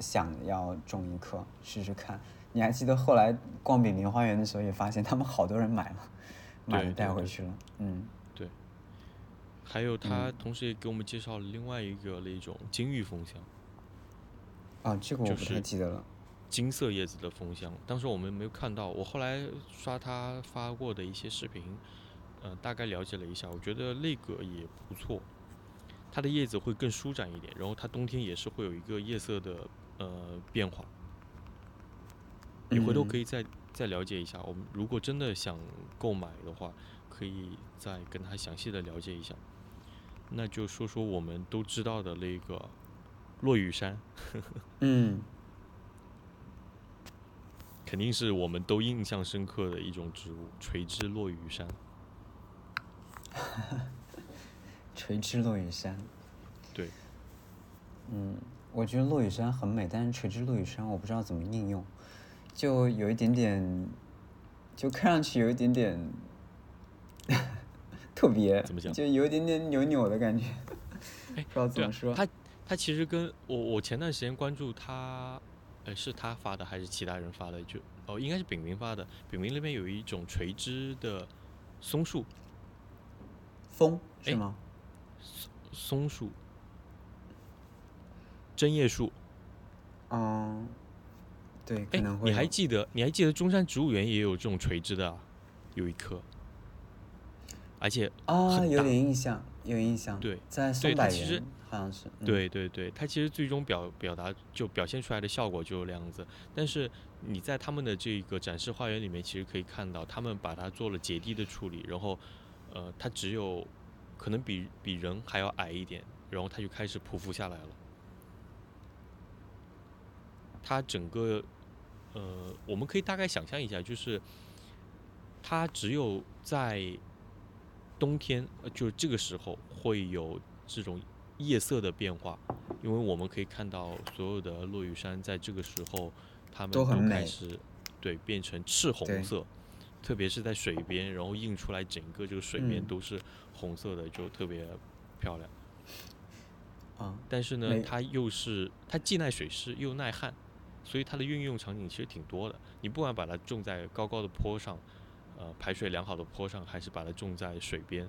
想要种一棵试试看。你还记得后来逛北林花园的时候，也发现他们好多人买了，买了带回去了。嗯还有他同时也给我们介绍了另外一个那种金玉风香，啊，这个我不太就是记得了。金色叶子的风香，当时我们没有看到，我后来刷他发过的一些视频，呃，大概了解了一下，我觉得那个也不错，它的叶子会更舒展一点，然后它冬天也是会有一个叶色的呃变化。你回头嗯可以再再了解一下，我们如果真的想购买的话，可以再跟他详细的了解一下。那就说说我们都知道的那个落羽山，嗯 肯定是我们都印象深刻的一种植物——垂枝落羽山。垂枝落羽山。对，嗯，我觉得落羽山很美，但是垂枝落羽山我不知道怎么应用，就有一点点，就看上去有一点点，特别怎么讲就有一点点扭扭的感觉，哎不知道怎么说。，他他其实跟我我前段时间关注他，呃，是他发的还是其他人发的？就哦，应该是炳明发的。炳明那边有一种垂枝的松树，风是哎吗？松松树，针叶树。嗯，对，可哎能，会你还记得你还记得中山植物园也有这种垂枝的、啊，有一棵，而且啊，有点印象，有印象。对在对松柏其实园好像是。嗯，对对对，它其实最终表表达就表现出来的效果就那样子，但是你在他们的这个展示花园里面，其实可以看到他们把它做了结地的处理，然后呃，它只有可能比比人还要矮一点，然后它就开始匍匐下来了。它整个呃，我们可以大概想象一下，就是它只有在冬天，呃就这个时候会有这种夜色的变化，因为我们可以看到所有的落羽山在这个时候，它们都开始对变成赤红色，特别是在水边，然后映出来整个这个水面嗯都是红色的，就特别漂亮。啊，但是呢，它又是它既耐水湿又耐旱，所以它的运用场景其实挺多的。你不管把它种在高高的坡上，呃，排水良好的坡上，还是把它种在水边，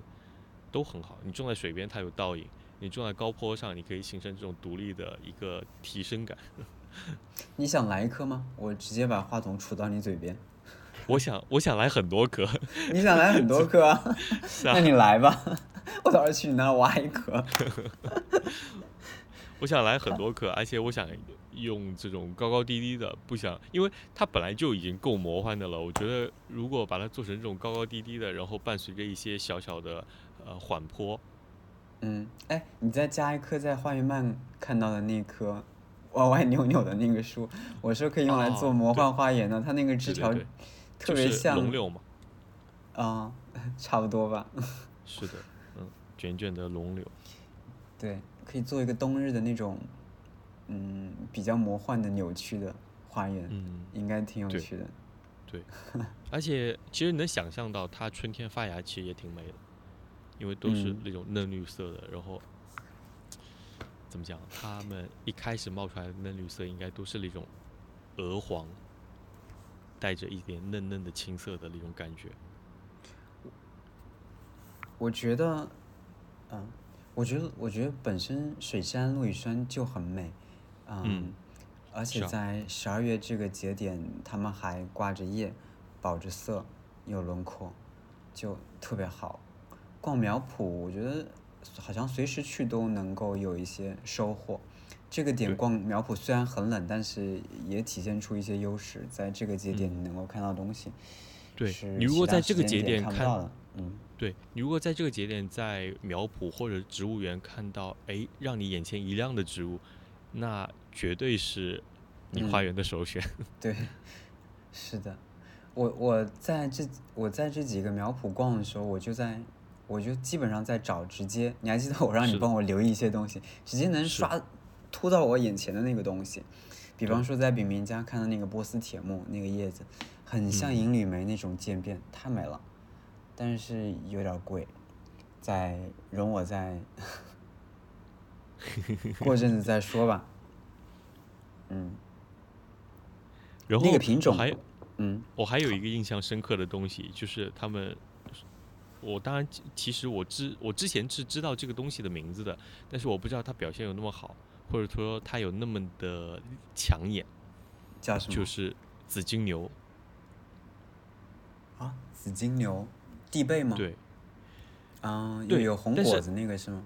都很好。你种在水边，它有倒影；你种在高坡上，你可以形成这种独立的一个提升感。你想来一颗吗？我直接把话筒杵到你嘴边。我想，我想来很多颗，你想来很多颗啊？那你来吧，我到时候去你那挖一颗。我想来很多颗，而且我想用这种高高低低的，不想，因为它本来就已经够魔幻的了。我觉得如果把它做成这种高高低低的，然后伴随着一些小小的呃缓坡，嗯，哎，你再加一棵在花园漫看到的那棵歪歪扭扭的那个树，我是可以用来做魔幻花园的。它那个枝条特就是别像龙柳嘛，啊、差不多吧。是的，嗯，卷卷的龙柳，对，可以做一个冬日的那种，嗯，比较魔幻的扭曲的花园，嗯，应该挺有趣的。对，而且其实你能想象到它春天发芽其实也挺美的，因为都是嗯那种嫩绿色的，然后怎么讲，它们一开始冒出来的嫩绿色应该都是那种鹅黄，带着一点嫩嫩的青色的那种感觉。我觉得，嗯，我觉得，我觉得本身水杉、落羽杉就很美，嗯，嗯而且在十二月这个节点，他们还挂着叶，保着色，有轮廓，就特别好。逛苗圃，我觉得好像随时去都能够有一些收获。这个点逛苗圃虽然很冷，但是也体现出一些优势，在这个节点你能够看到东西。嗯对你如果在这个节点看到的，嗯。对你如果在这个节点在苗圃或者植物园看到，哎，让你眼前一亮的植物，那绝对是你花嗯园的首选。对，是的，我我在这我在这几个苗圃逛的时候，我就在我就基本上在找直接，你还记得我让你帮我留意一些东西，直接能刷突到我眼前的那个东西，比方说在炳明家看到那个波斯铁木那个叶子，很像嗯银缕梅那种渐变，太美了，但是有点贵，再容我再 过阵子再说吧，嗯然后那个品种还嗯我还有一个印象深刻的东西，就是他们，我当然其其实我知我之前是知道这个东西的名字的，但是我不知道它表现有那么好，或者说它有那么的抢眼，叫什么？就是紫金牛。啊，紫金牛，地贝吗？，对嗯，有对有红果子那个是吗？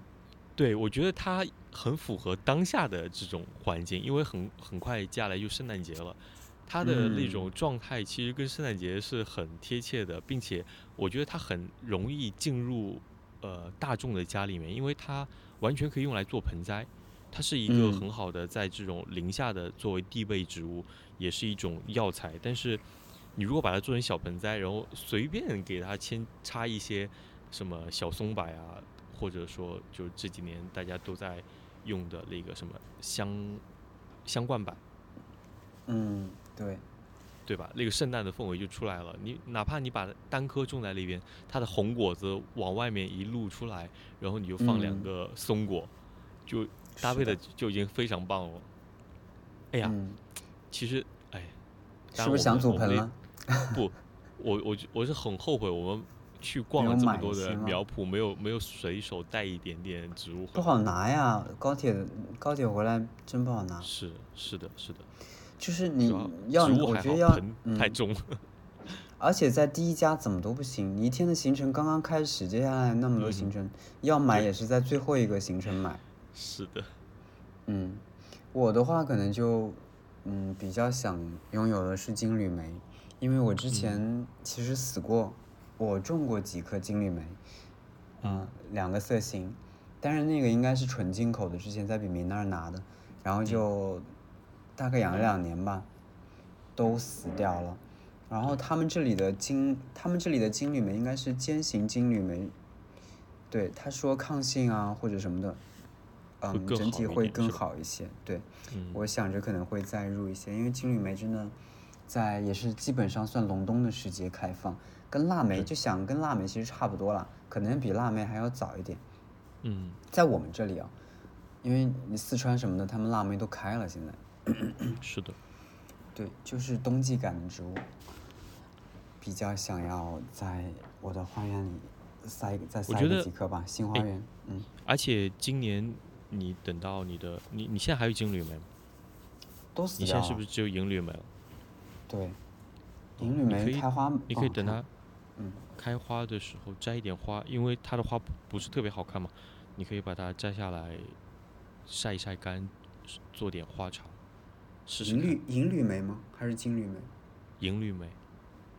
对，我觉得它很符合当下的这种环境，因为很很快接下来就圣诞节了。它的那嗯种状态其实跟圣诞节是很贴切的，并且我觉得它很容易进入呃大众的家里面，因为它完全可以用来做盆栽，它是一个嗯很好的在这种林下的作为地被植物，也是一种药材。但是你如果把它做成小盆栽，然后随便给它扦插一些什么小松柏啊，或者说就这几年大家都在用的那个什么香香冠版。嗯，对，对吧？那个圣诞的氛围就出来了。你哪怕你把单颗种在那边，它的红果子往外面一露出来，然后你就放两嗯个松果，就搭配的就已经非常棒了。哎呀，嗯，其实哎，是不是想我们我们那祖盆了？不，我我我是很后悔，我们去逛了这么多的苗圃，没有没有随手带一点点植物回来。不好拿呀，高铁高铁回来真不好拿。是是的，是的，就是你要，我觉得要，盆太嗯，重。而且在第一家怎么都不行，你一天的行程刚刚开始，接下来那么多行嗯程，要买也是在最后一个行程买。是的，嗯，我的话可能就，嗯，比较想拥有的是金缕梅，因为我之前其实死过，我种过几颗金缕梅，嗯，两个色型，但是那个应该是纯进口的，之前在比明那儿拿的，然后就大概养了两年吧，都死掉了。然后他们这里的金，他们这里的金缕梅应该是尖形金缕梅，对，他说抗性啊或者什么的，嗯，整体会更好一些。对，嗯，我想着可能会再入一些，因为金缕梅真的在也是基本上算隆冬的时节开放，跟腊梅就想跟腊梅其实差不多了，可能比腊梅还要早一点。嗯，在我们这里啊，因为你四川什么的，他们腊梅都开了，现在是的，对，就是冬季感的植物，比较想要在我的花园里塞再塞个几棵吧，新花哎园，嗯，而且今年你等到你的，你你现在还有金缕梅吗？都死掉了。你现在是不是只有银缕梅了？对，银缕梅开花，你可以等它。它嗯开花的时候摘一点花，因为它的花不不是特别好看嘛，你可以把它摘下来晒一晒干，做点花茶，试试。银绿银绿梅吗？还是金缕梅？银缕梅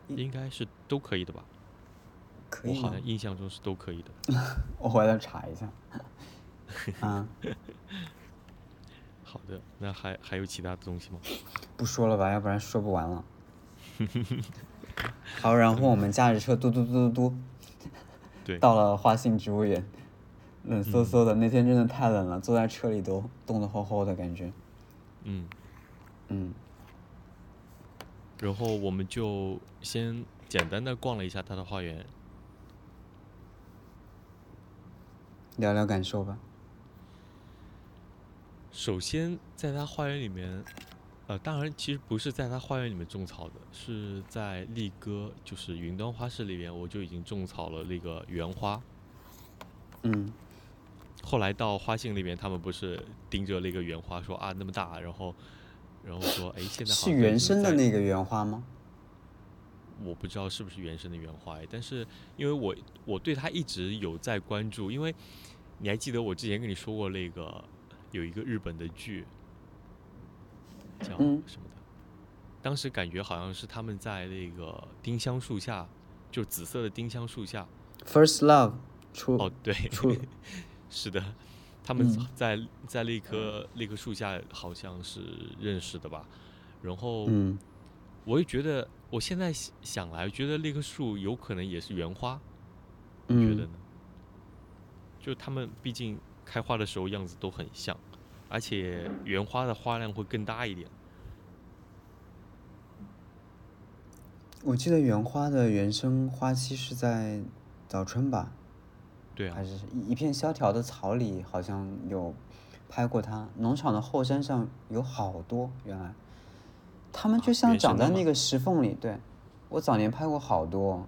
应该是都可以的吧？可以？我好像印象中是都可以的。我回来查一下。啊，好的，那还还有其他的东西吗？不说了吧，要不然说不完了。好，然后我们驾着车嘟嘟嘟嘟嘟，对，到了花信植物园，冷飕飕的。那天真的太冷了，坐在车里都冻得厚厚的感觉。嗯，嗯，然后我们就先简单的逛了一下他的花园。聊聊感受吧。首先，在他花园里面，呃，当然其实不是在他花园里面种草的，是在力哥，就是云端花市里面，我就已经种草了那个原花。嗯，后来到花信那边，他们不是盯着那个原花说啊那么大，然后然后说哎现在好是原生的那个原花吗？我不知道是不是原生的原花哎，但是因为我我对它一直有在关注，因为你还记得我之前跟你说过那个有一个日本的剧叫嗯。什么的，当时感觉好像是他们在那个丁香树下，就紫色的丁香树下，First Love 出哦对，出 是的，他们嗯在在那棵那棵树下好像是认识的吧，然后。嗯。我也觉得，我现在想想来，觉得那棵树有可能也是原花，你觉得嗯呢？就他们毕竟开花的时候样子都很像，而且原花的花量会更大一点。我记得原花的原生花期是在早春吧，对啊还，是一一片萧条的草里，好像有拍过它。农场的后山上有好多，原来，它们就啊像长在那个石缝里。对，我早年拍过好多，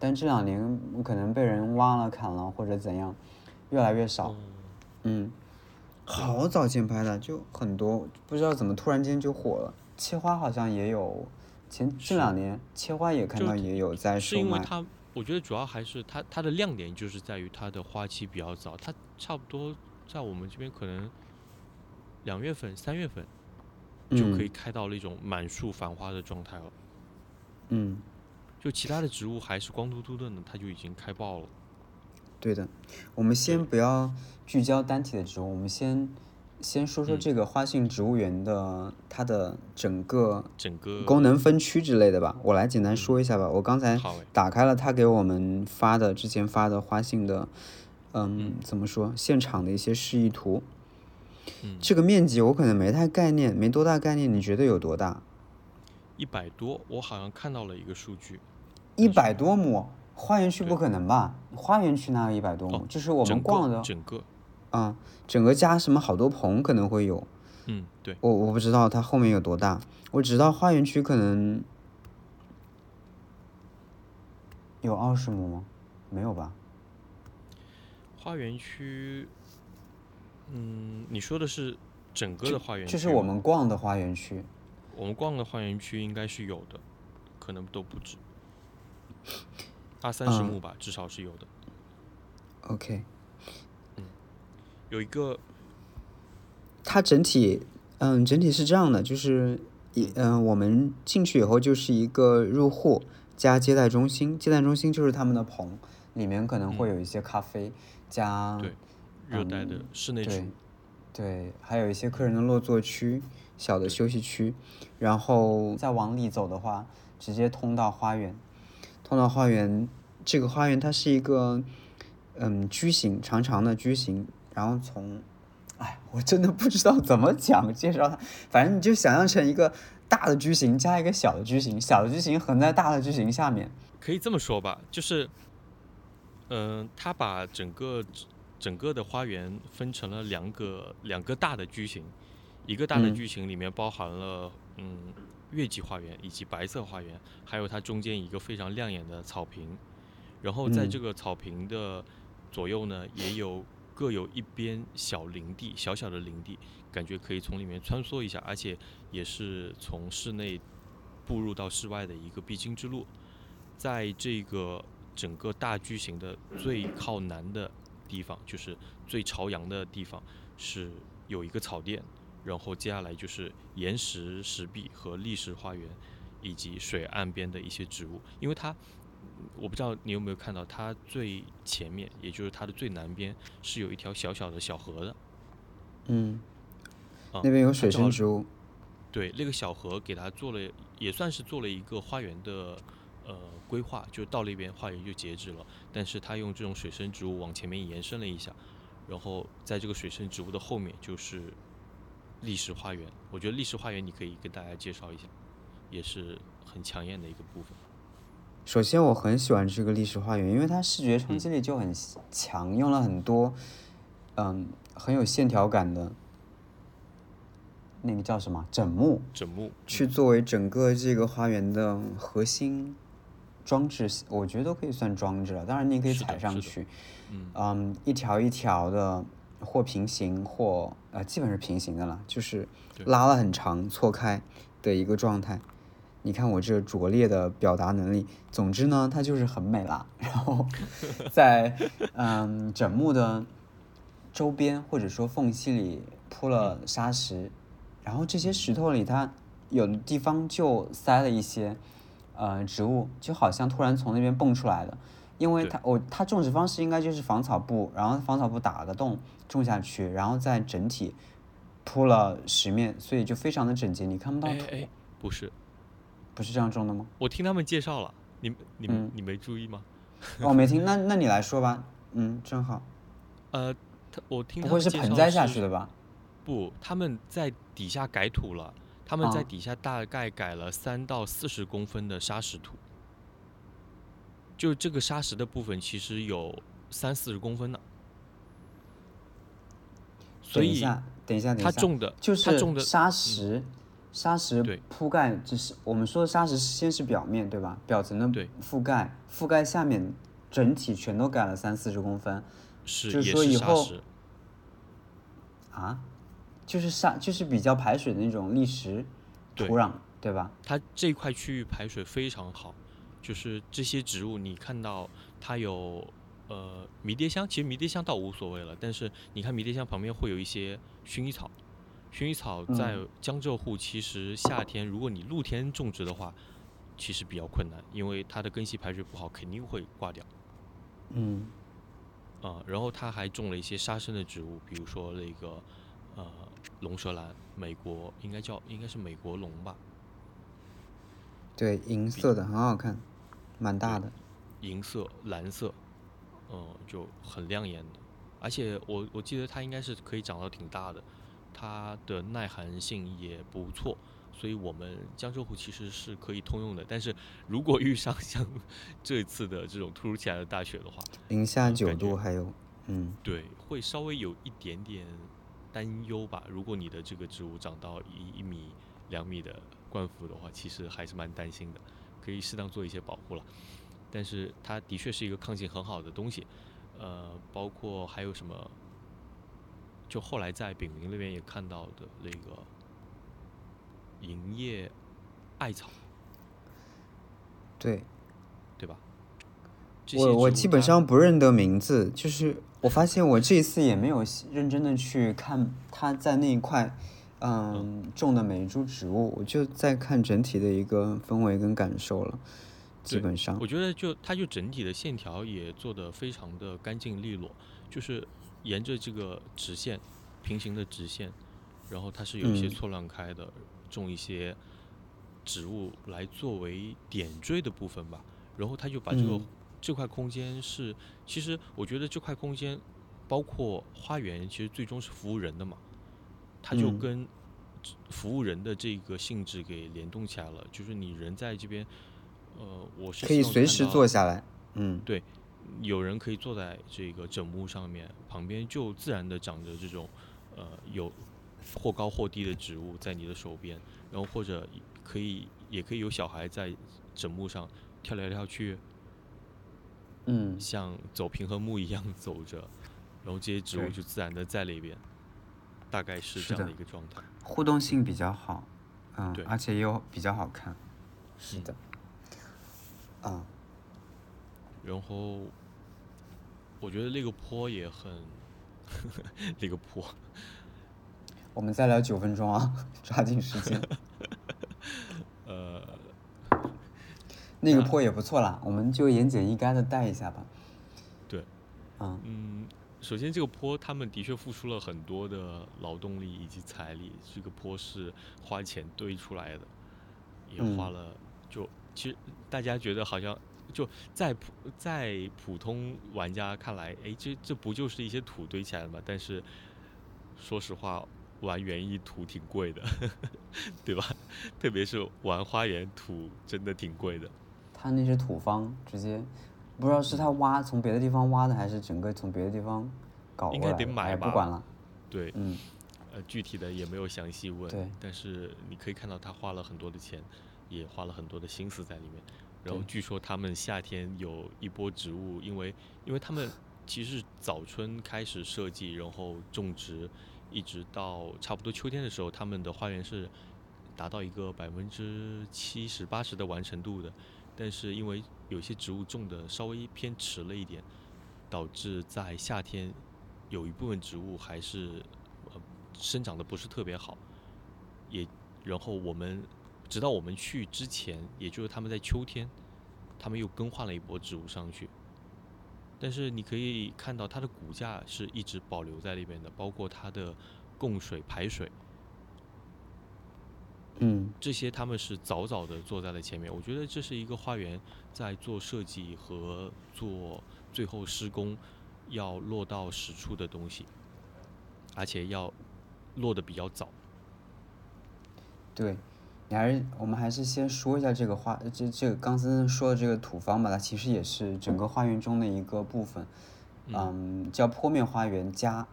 但这两年可能被人挖了、砍了或者怎样，越来越少。哦嗯，好早前拍的，就很多，不知道怎么突然间就火了。切花好像也有，前这两年切花也看到也有在售卖。是因为它，我觉得主要还是它它的亮点就是在于它的花期比较早，它差不多在我们这边可能两月份、三月份就可以嗯开到那种满树繁花的状态了。嗯，就其他的植物还是光秃秃的呢，它就已经开爆了。对的。我们先不要聚焦单体的植物，我们先先说说嗯这个花性植物园的它的整个整个功能分区之类的吧。我来简单说一下吧。我刚才，打开了他给我们发的之前发的花性的，嗯，怎么说现场的一些示意图。嗯，这个面积我可能没太概念，没多大概念，你觉得有多大？一百多，我好像看到了一个数据。一百多亩，花园区不可能吧？花园区哪有一百多亩？哦就是我们逛的，个整个，嗯，整个加什么好多棚可能会有。嗯，对，我我不知道它后面有多大，我知道花园区可能有二十亩吗？没有吧？花园区，嗯，你说的是整个的花园区吗？就是我们逛的花园区。我们逛的花园区应该是有的，可能都不止二三十嗯。亩吧，至少是有的。OK，嗯有一个，它整体，嗯，整体是这样的，就是一，嗯，我们进去以后就是一个入户加接待中心，接待中心就是他们的棚，里面可能会有一些咖啡加，对热带的室内植对，对，还有一些客人的落座区、小的休息区，然后再往里走的话，直接通到花园。通到花园，这个花园它是一个嗯矩形，长长的矩形，然后从，哎，我真的不知道怎么讲介绍它，反正你就想象成一个大的矩形加一个小的矩形，小的矩形横在大的矩形下面。可以这么说吧，就是，嗯、它把整个整个的花园分成了两个两个大的矩形，一个大的嗯矩形里面包含了嗯月季花园以及白色花园，还有它中间一个非常亮眼的草坪，然后在嗯这个草坪的左右呢，也有各有一边小林地，小小的林地，感觉可以从里面穿梭一下，而且也是从室内步入到室外的一个必经之路。在这个整个大矩形的最靠南的地方，就是最朝阳的地方，是有一个草甸，然后接下来就是岩石石壁和砾石花园，以及水岸边的一些植物。因为它，我不知道你有没有看到，它最前面，也就是它的最南边，是有一条小小的小河的。嗯，啊那边有水生植物。对，那个小河给它做了，也算是做了一个花园的呃规划，就到那边花园就截止了。但是它用这种水生植物往前面延伸了一下，然后在这个水生植物的后面就是历史花园。我觉得历史花园你可以跟大家介绍一下，也是很抢眼的一个部分。首先，我很喜欢这个历史花园，因为它视觉冲击力就很强，用了很多，嗯，很有线条感的，那个叫什么枕木，枕木去作为整个这个花园的核心装置，我觉得都可以算装置了。当然，你也可以踩上去，嗯嗯，一条一条的，或平行或呃，基本是平行的了，就是拉了很长错开的一个状态。你看我这拙劣的表达能力，总之呢，它就是很美啦。然后 在嗯枕木的周边或者说缝隙里铺了沙石，然后这些石头里它有的地方就塞了一些呃植物，就好像突然从那边蹦出来的。因为对它我它种植方式应该就是防草布，然后防草布打了个洞种下去，然后再整体铺了石面，所以就非常的整洁，你看不到土。哎哎，不是，不是这样种的吗？我听他们介绍了，你你嗯你没注意吗？哦，没听，那那你来说吧。嗯，正好，呃，他我听不会是盆栽下去的吧？不，他们在底下改土了，他们在啊底下大概改了三到四十公分的砂石土，就这个砂石的部分其实有三四十公分呢，所以等一下，等一下，等一下，他种的就他种的是砂石，砂石铺盖，就是我们说的砂石先是表面对吧？表层的覆盖，覆盖下面整体全都改了三四十公分。是就是说以后石，啊，就是沙，就是比较排水的那种砾石土壤，对吧？它这块区域排水非常好，就是这些植物你看到它有呃迷迭香，其实迷迭香倒无所谓了，但是你看迷迭香旁边会有一些薰衣草，薰衣草在嗯。江浙沪其实夏天如果你露天种植的话，其实比较困难，因为它的根系排水不好，肯定会挂掉嗯，啊、然后他还种了一些沙生的植物，比如说那个呃龙舌兰，美国应该叫应该是美国龙吧，对，银色的很好看，蛮大的。银色、蓝色，嗯，就很亮眼的。而且我我记得它应该是可以长到挺大的，它的耐寒性也不错，所以我们江浙沪其实是可以通用的。但是如果遇上 像这次的这种突如其来的大雪的话，零下九度还有，嗯，对，会稍微有一点点担忧吧。如果你的这个植物长到一一米、两米的冠服的话，其实还是蛮担心的，可以适当做一些保护了。但是它的确是一个抗性很好的东西，呃，包括还有什么，就后来在丙林那边也看到的那个银叶艾草，对对吧？我我基本上不认得名字，就是我发现我这一次也没有认真的去看它在那一块，嗯，种的每一株植物，我就在看整体的一个氛围跟感受了，基本上我，觉得就它就整体的线条也做得非常的干净利落，就是沿着这个直线，平行的直线，然后它是有一些嗯。错乱开的，种一些植物来作为点缀的部分吧，然后它就把这个、嗯。这块空间是，其实我觉得这块空间包括花园，其实最终是服务人的嘛，它就嗯。跟服务人的这个性质给联动起来了，就是你人在这边。呃，我是可以随时坐下来，嗯。对有人可以坐在这个枕木上面，旁边就自然的长着这种呃有或高或低的植物在你的手边，然后或者可以也可以有小孩在枕木上跳来跳去，嗯，像走平衡木一样走着，然后这些植物就自然的在那边，大概是是这样的的一个状态。互动性比较好，嗯对，而且又比较好看，是的，啊，然后我觉得那个坡也很，那个坡。我们再聊九分钟啊，抓紧时间。呃，那个坡也不错啦，我们就言简意赅的带一下吧。对，嗯，嗯，首先这个坡他们的确付出了很多的劳动力以及财力，这个坡是花钱堆出来的，也花嗯了，就其实大家觉得好像就在普在普通玩家看来，哎，这这不就是一些土堆起来的吗？但是说实话，玩园艺土挺贵的，对吧？特别是玩花园土，真的挺贵的。他那些土方直接不知道是他挖从别的地方挖的，还是整个从别的地方搞应该过来的。哎，得买吧不管了，对，嗯，呃，具体的也没有详细问，对但是你可以看到他花了很多的钱，也花了很多的心思在里面。然后据说他们夏天有一波植物，因为因为他们其实是早春开始设计，然后种植，一直到差不多秋天的时候，他们的花园是达到一个百分之七十八十的完成度的。但是因为有些植物种的稍微偏迟了一点，导致在夏天有一部分植物还是生长的不是特别好，也然后我们直到我们去之前，也就是他们在秋天，他们又更换了一波植物上去。但是你可以看到它的骨架是一直保留在那边的，包括它的供水、排水嗯，这些，他们是早早的坐在了前面。我觉得这是一个花园在做设计和做最后施工要落到实处的东西，而且要落的比较早。对，你还是我们还是先说一下这个花，这这个刚才说的这个土方吧，它其实也是整个花园中的一个部分，嗯，叫坡面花园加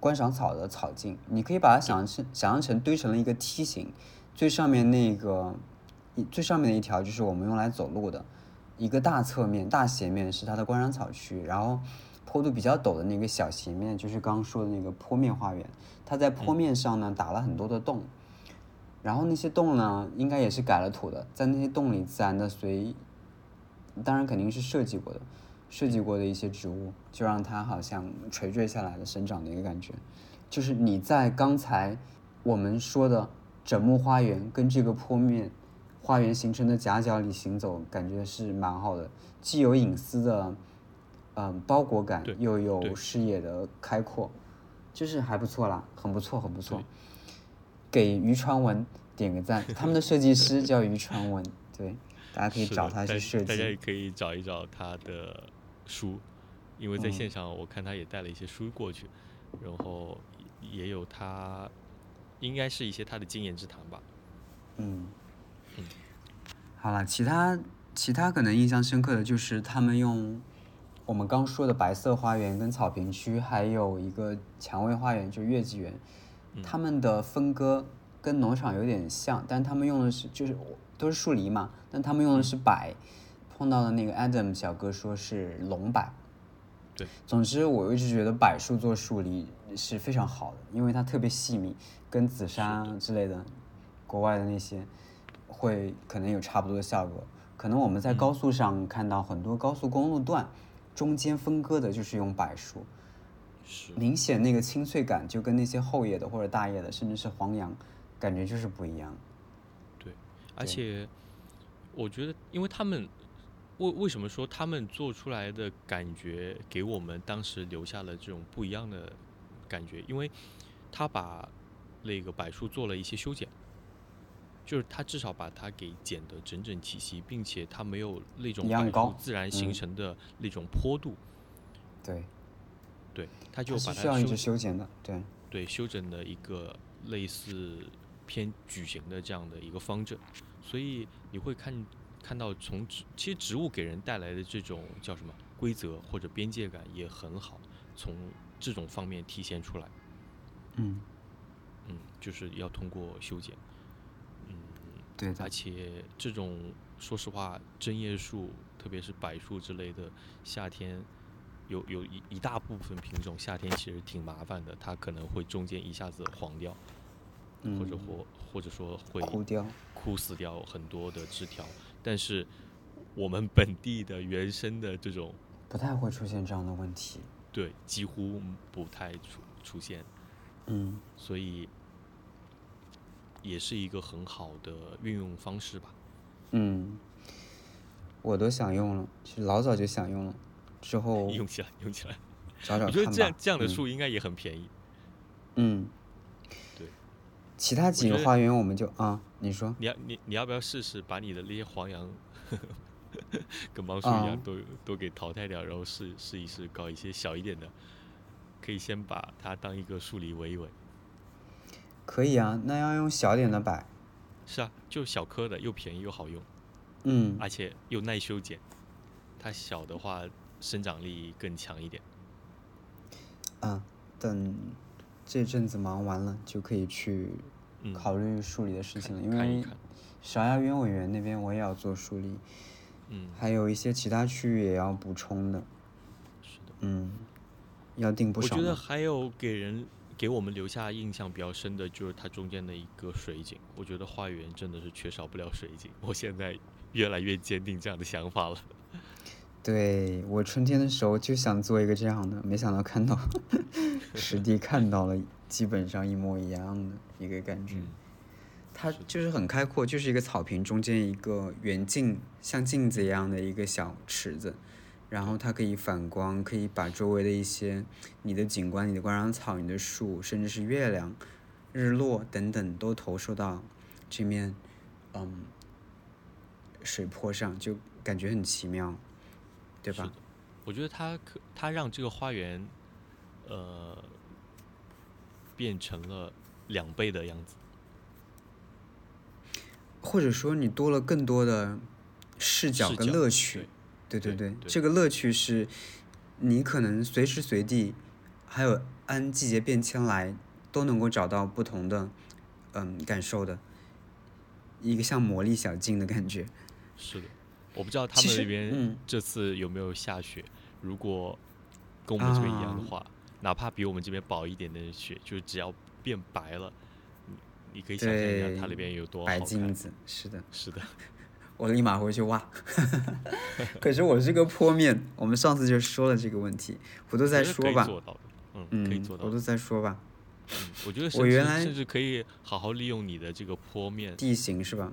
观赏草的草茎，你可以把它想象成想象成堆成了一个梯形，最上面那个一最上面的一条就是我们用来走路的，一个大侧面大斜面是它的观赏草区，然后坡度比较陡的那个小斜面就是刚刚说的那个坡面花园，它在坡面上呢打了很多的洞。然后那些洞呢，应该也是改了土的，在那些洞里自然的随，当然肯定是设计过的，设计过的一些植物，就让它好像垂坠下来的生长的一个感觉。就是你在刚才我们说的整木花园跟这个坡面花园形成的夹角里行走，感觉是蛮好的，既有隐私的，嗯，包裹感，又有视野的开阔，就是还不错啦，很不错，很不错。给于传文点个赞，他们的设计师叫于传文，对，大家可以找他去设计大家也。可以找一找他的书，因为在嗯线上我看他也带了一些书过去，然后也有他应该是一些他的经验之谈吧。嗯嗯，好了，其他其他可能印象深刻的就是他们用我们刚说的白色花园跟草坪区，还有一个蔷薇花园，就是月季园，他们的分割跟农场有点像，但他们用的是就是都是树篱嘛，但他们用的是柏。碰到的那个 Adam 小哥说是龙柏。对，总之我一直觉得柏树做树篱是非常好的，因为它特别细密，跟紫砂之类的国外的那些会可能有差不多的效果。可能我们在高速上看到很多高速公路段中间分割的就是用柏树，是明显那个清脆感就跟那些厚叶的或者大叶的，甚至是黄杨，感觉就是不一样。对，而且我觉得，因为他们。为为什么说他们做出来的感觉给我们当时留下了这种不一样的感觉？因为他把那个柏树做了一些修剪，就是他至少把它给剪得整整齐齐，并且它没有那种柏树自然形成的那种坡度。对，对，他就把它需要一直修剪的，对，对，修整的一个类似偏矩形的这样的一个方阵，所以你会看。看到从植，其实植物给人带来的这种叫什么规则或者边界感也很好，从这种方面体现出来。嗯，嗯，就是要通过修剪。嗯，对而且这种说实话，针叶树，特别是柏树之类的，夏天有有一一大部分品种，夏天其实挺麻烦的，它可能会中间一下子黄掉，或者或或者说会枯掉、枯死掉很多的枝条。但是我们本地的原生的这种不太会出现这样的问题，对，几乎不太出出现，嗯，所以也是一个很好的运用方式吧，嗯，我都想用了，其实老早就想用了，之后 用起来用起来，找找看我觉得这样这样的树应该也很便宜，嗯，对，其他几个花园我们就啊。你说，你要你你要不要试试把你的那些黄杨，跟毛树一样，都都给淘汰掉，然后试试一试搞一些小一点的，可以先把它当一个树篱围一围。可以啊，那要用小点的摆。是啊，就小颗的，又便宜又好用。嗯。而且又耐修剪，它小的话生长力更强一点。啊，等这阵子忙完了就可以去。考虑树篱的事情了，因为芍药鸢尾园那边我也要做树篱，嗯，还有一些其他区域也要补充的，是的，嗯，要定不少。我觉得还有给人给我们留下印象比较深的就是它中间的一个水井，我觉得花园真的是缺少不了水井，我现在越来越坚定这样的想法了。对我春天的时候就想做一个这样的，没想到看到实地看到了。基本上一模一样的一个感觉，它就是很开阔，就是一个草坪中间一个圆镜，像镜子一样的一个小池子，然后它可以反光，可以把周围的一些你的景观、你的观赏草、你的树，甚至是月亮、日落等等都投射到这面嗯水坡上，就感觉很奇妙，对吧？我觉得它可它让这个花园，呃。变成了两倍的样子，或者说你多了更多的视角跟乐趣，对。对对，这个乐趣是你可能随时随地，还有按季节变迁来都能够找到不同的嗯感受的。一个像魔力小径的感觉。是的，我不知道他们那边这次有没有下雪，如果跟我们这边一样的话。哪怕比我们这边薄一点的雪，就只要变白了，你你可以想象一下它那边有多白金子。是的，是的，我立马回去挖。可是我是个坡面，我们上次就说了这个问题，我都在说吧。嗯，可以做到。我都在说吧。嗯，我觉得我原来甚至可以好好利用你的这个坡面地形，是吧？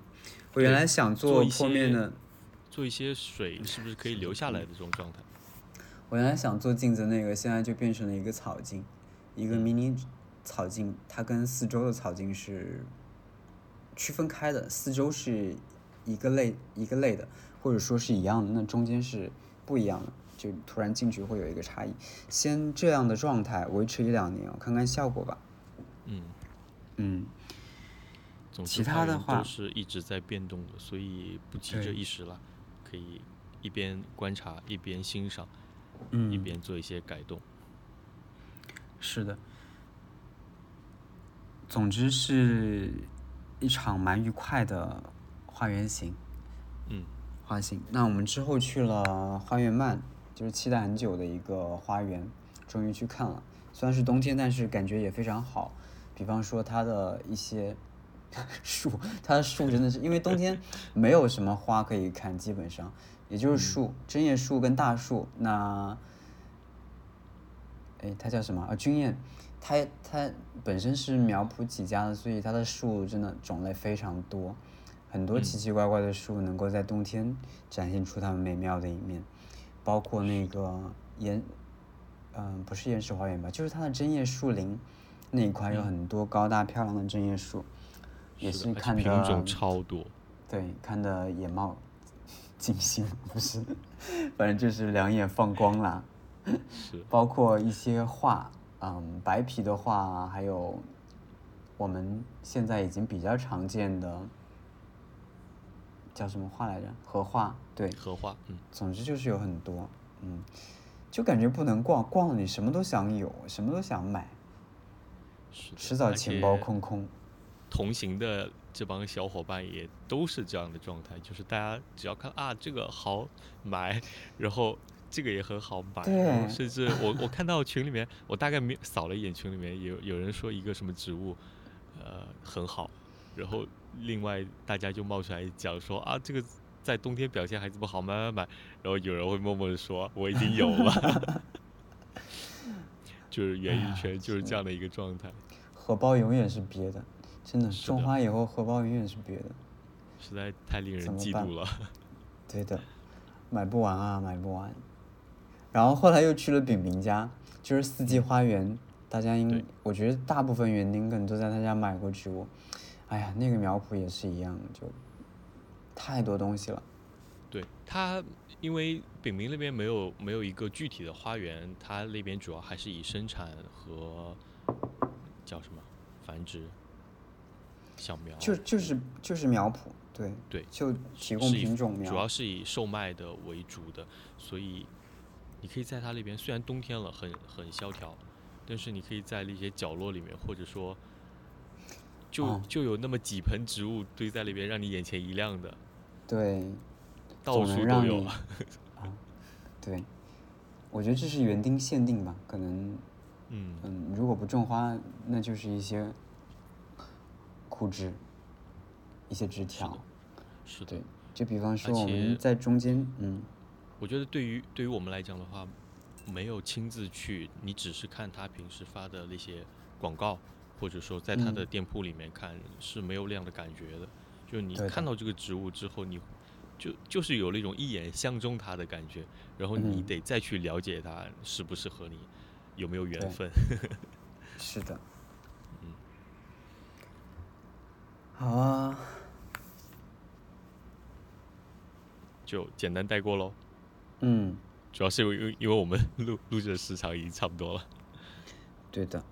我原来想做坡面的，做一些水，是不是可以留下来的这种状态？我原来想做镜子那个，现在就变成了一个草镜，一个迷你草镜，它跟四周的草镜是区分开的，四周是一个类一个类的，或者说是一样的，那中间是不一样的，就突然进去会有一个差异。先这样的状态维持一两年，我看看效果吧。嗯嗯，其他的话都是一直在变动的，所以不急着一时了，可以一边观察一边欣赏，嗯一嗯，边做一些改动。是的。总之是一场蛮愉快的花园行。嗯，花行。那我们之后去了花园漫，就是期待很久的一个花园，终于去看了。虽然是冬天，但是感觉也非常好。比方说它的一些树，它的树真的是因为冬天没有什么花可以看，基本上也就是树，针叶树跟大树。那，哎，它叫什么啊？君燕，它它本身是苗圃起家的，所以它的树真的种类非常多。很多奇奇怪怪的树能够在冬天展现出它们美妙的一面，包括那个岩，嗯、不是岩石花园吧，就是它的针叶树林那一块有很多高大漂亮的针叶树，也是看品种的超多。对，看的眼冒 金星，不是，反正就是两眼放光啦。是，包括一些画，嗯，白皮的画，还有我们现在已经比较常见的叫什么画来着？荷花，对，荷花，嗯，总之就是有很多，嗯，就感觉不能逛，逛了你什么都想有，什么都想买，迟早钱包且空空。同行的这帮小伙伴也都是这样的状态，就是大家只要看啊这个好买，然后这个也很好买，然后甚至我我看到群里面，我大概没扫了一眼群里面有有人说一个什么植物，呃很好，然后另外大家就冒出来讲说啊这个在冬天表现还这么好，买买买，然后有人会默默的说我已经有了，就是演艺圈就是。这样的一个状态，荷包永远是瘪的，真的，是种花以后荷包永远是瘪的。实在太令人嫉妒了。对的，买不完啊，买不完。然后后来又去了饼饼家，就是四季花园，大家应我觉得大部分园丁可能都在他家买过植物。哎呀，那个苗圃也是一样，就太多东西了。对他，因为饼饼那边没有没有一个具体的花园，他那边主要还是以生产和叫什么繁殖小苗，就就是就是苗圃，对对，就提供品种苗。主要是以售卖的为主的，所以你可以在它那边，虽然冬天了很很萧条，但是你可以在那些角落里面，或者说就、哦就有那么几盆植物堆在那边，让你眼前一亮的，对，到处都有。对，我觉得这是园丁限定吧，可能嗯，嗯，如果不种花，那就是一些枯枝，一些枝条。是的对。，就比方说而我们在中间，嗯，我觉得对于对于我们来讲的话，没有亲自去，你只是看他平时发的那些广告，或者说在他的嗯店铺里面看，是没有那样的感觉的。就你看到这个植物之后，你就就是有那种一眼相中它的感觉，然后你嗯得再去了解它适不适合你，有没有缘对分。是的。嗯好啊，就简单带过喽。嗯，主要是因为因为我们录录制的时长已经差不多了。对的。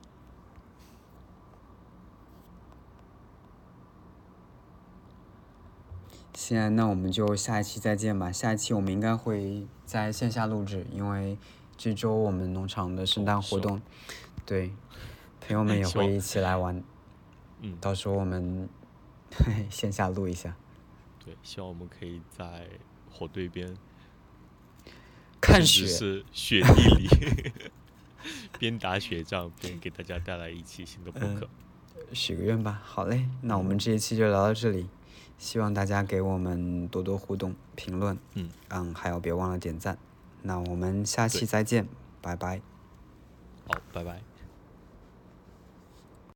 现在那我们就下一期再见吧。下一期我们应该会在线下录制，因为这周我们农场的圣诞活动，对，朋友们也会一起来玩。嗯，到时候我们线下录一下，对，希望我们可以在火堆边看雪。是雪地里 边打雪仗边给大家带来一期新的播客。许个愿吧。好嘞，那我们这一期就聊到这里，希望大家给我们多多互动、评论，嗯嗯，还有别忘了点赞。那我们下期再见，拜拜。好，拜拜。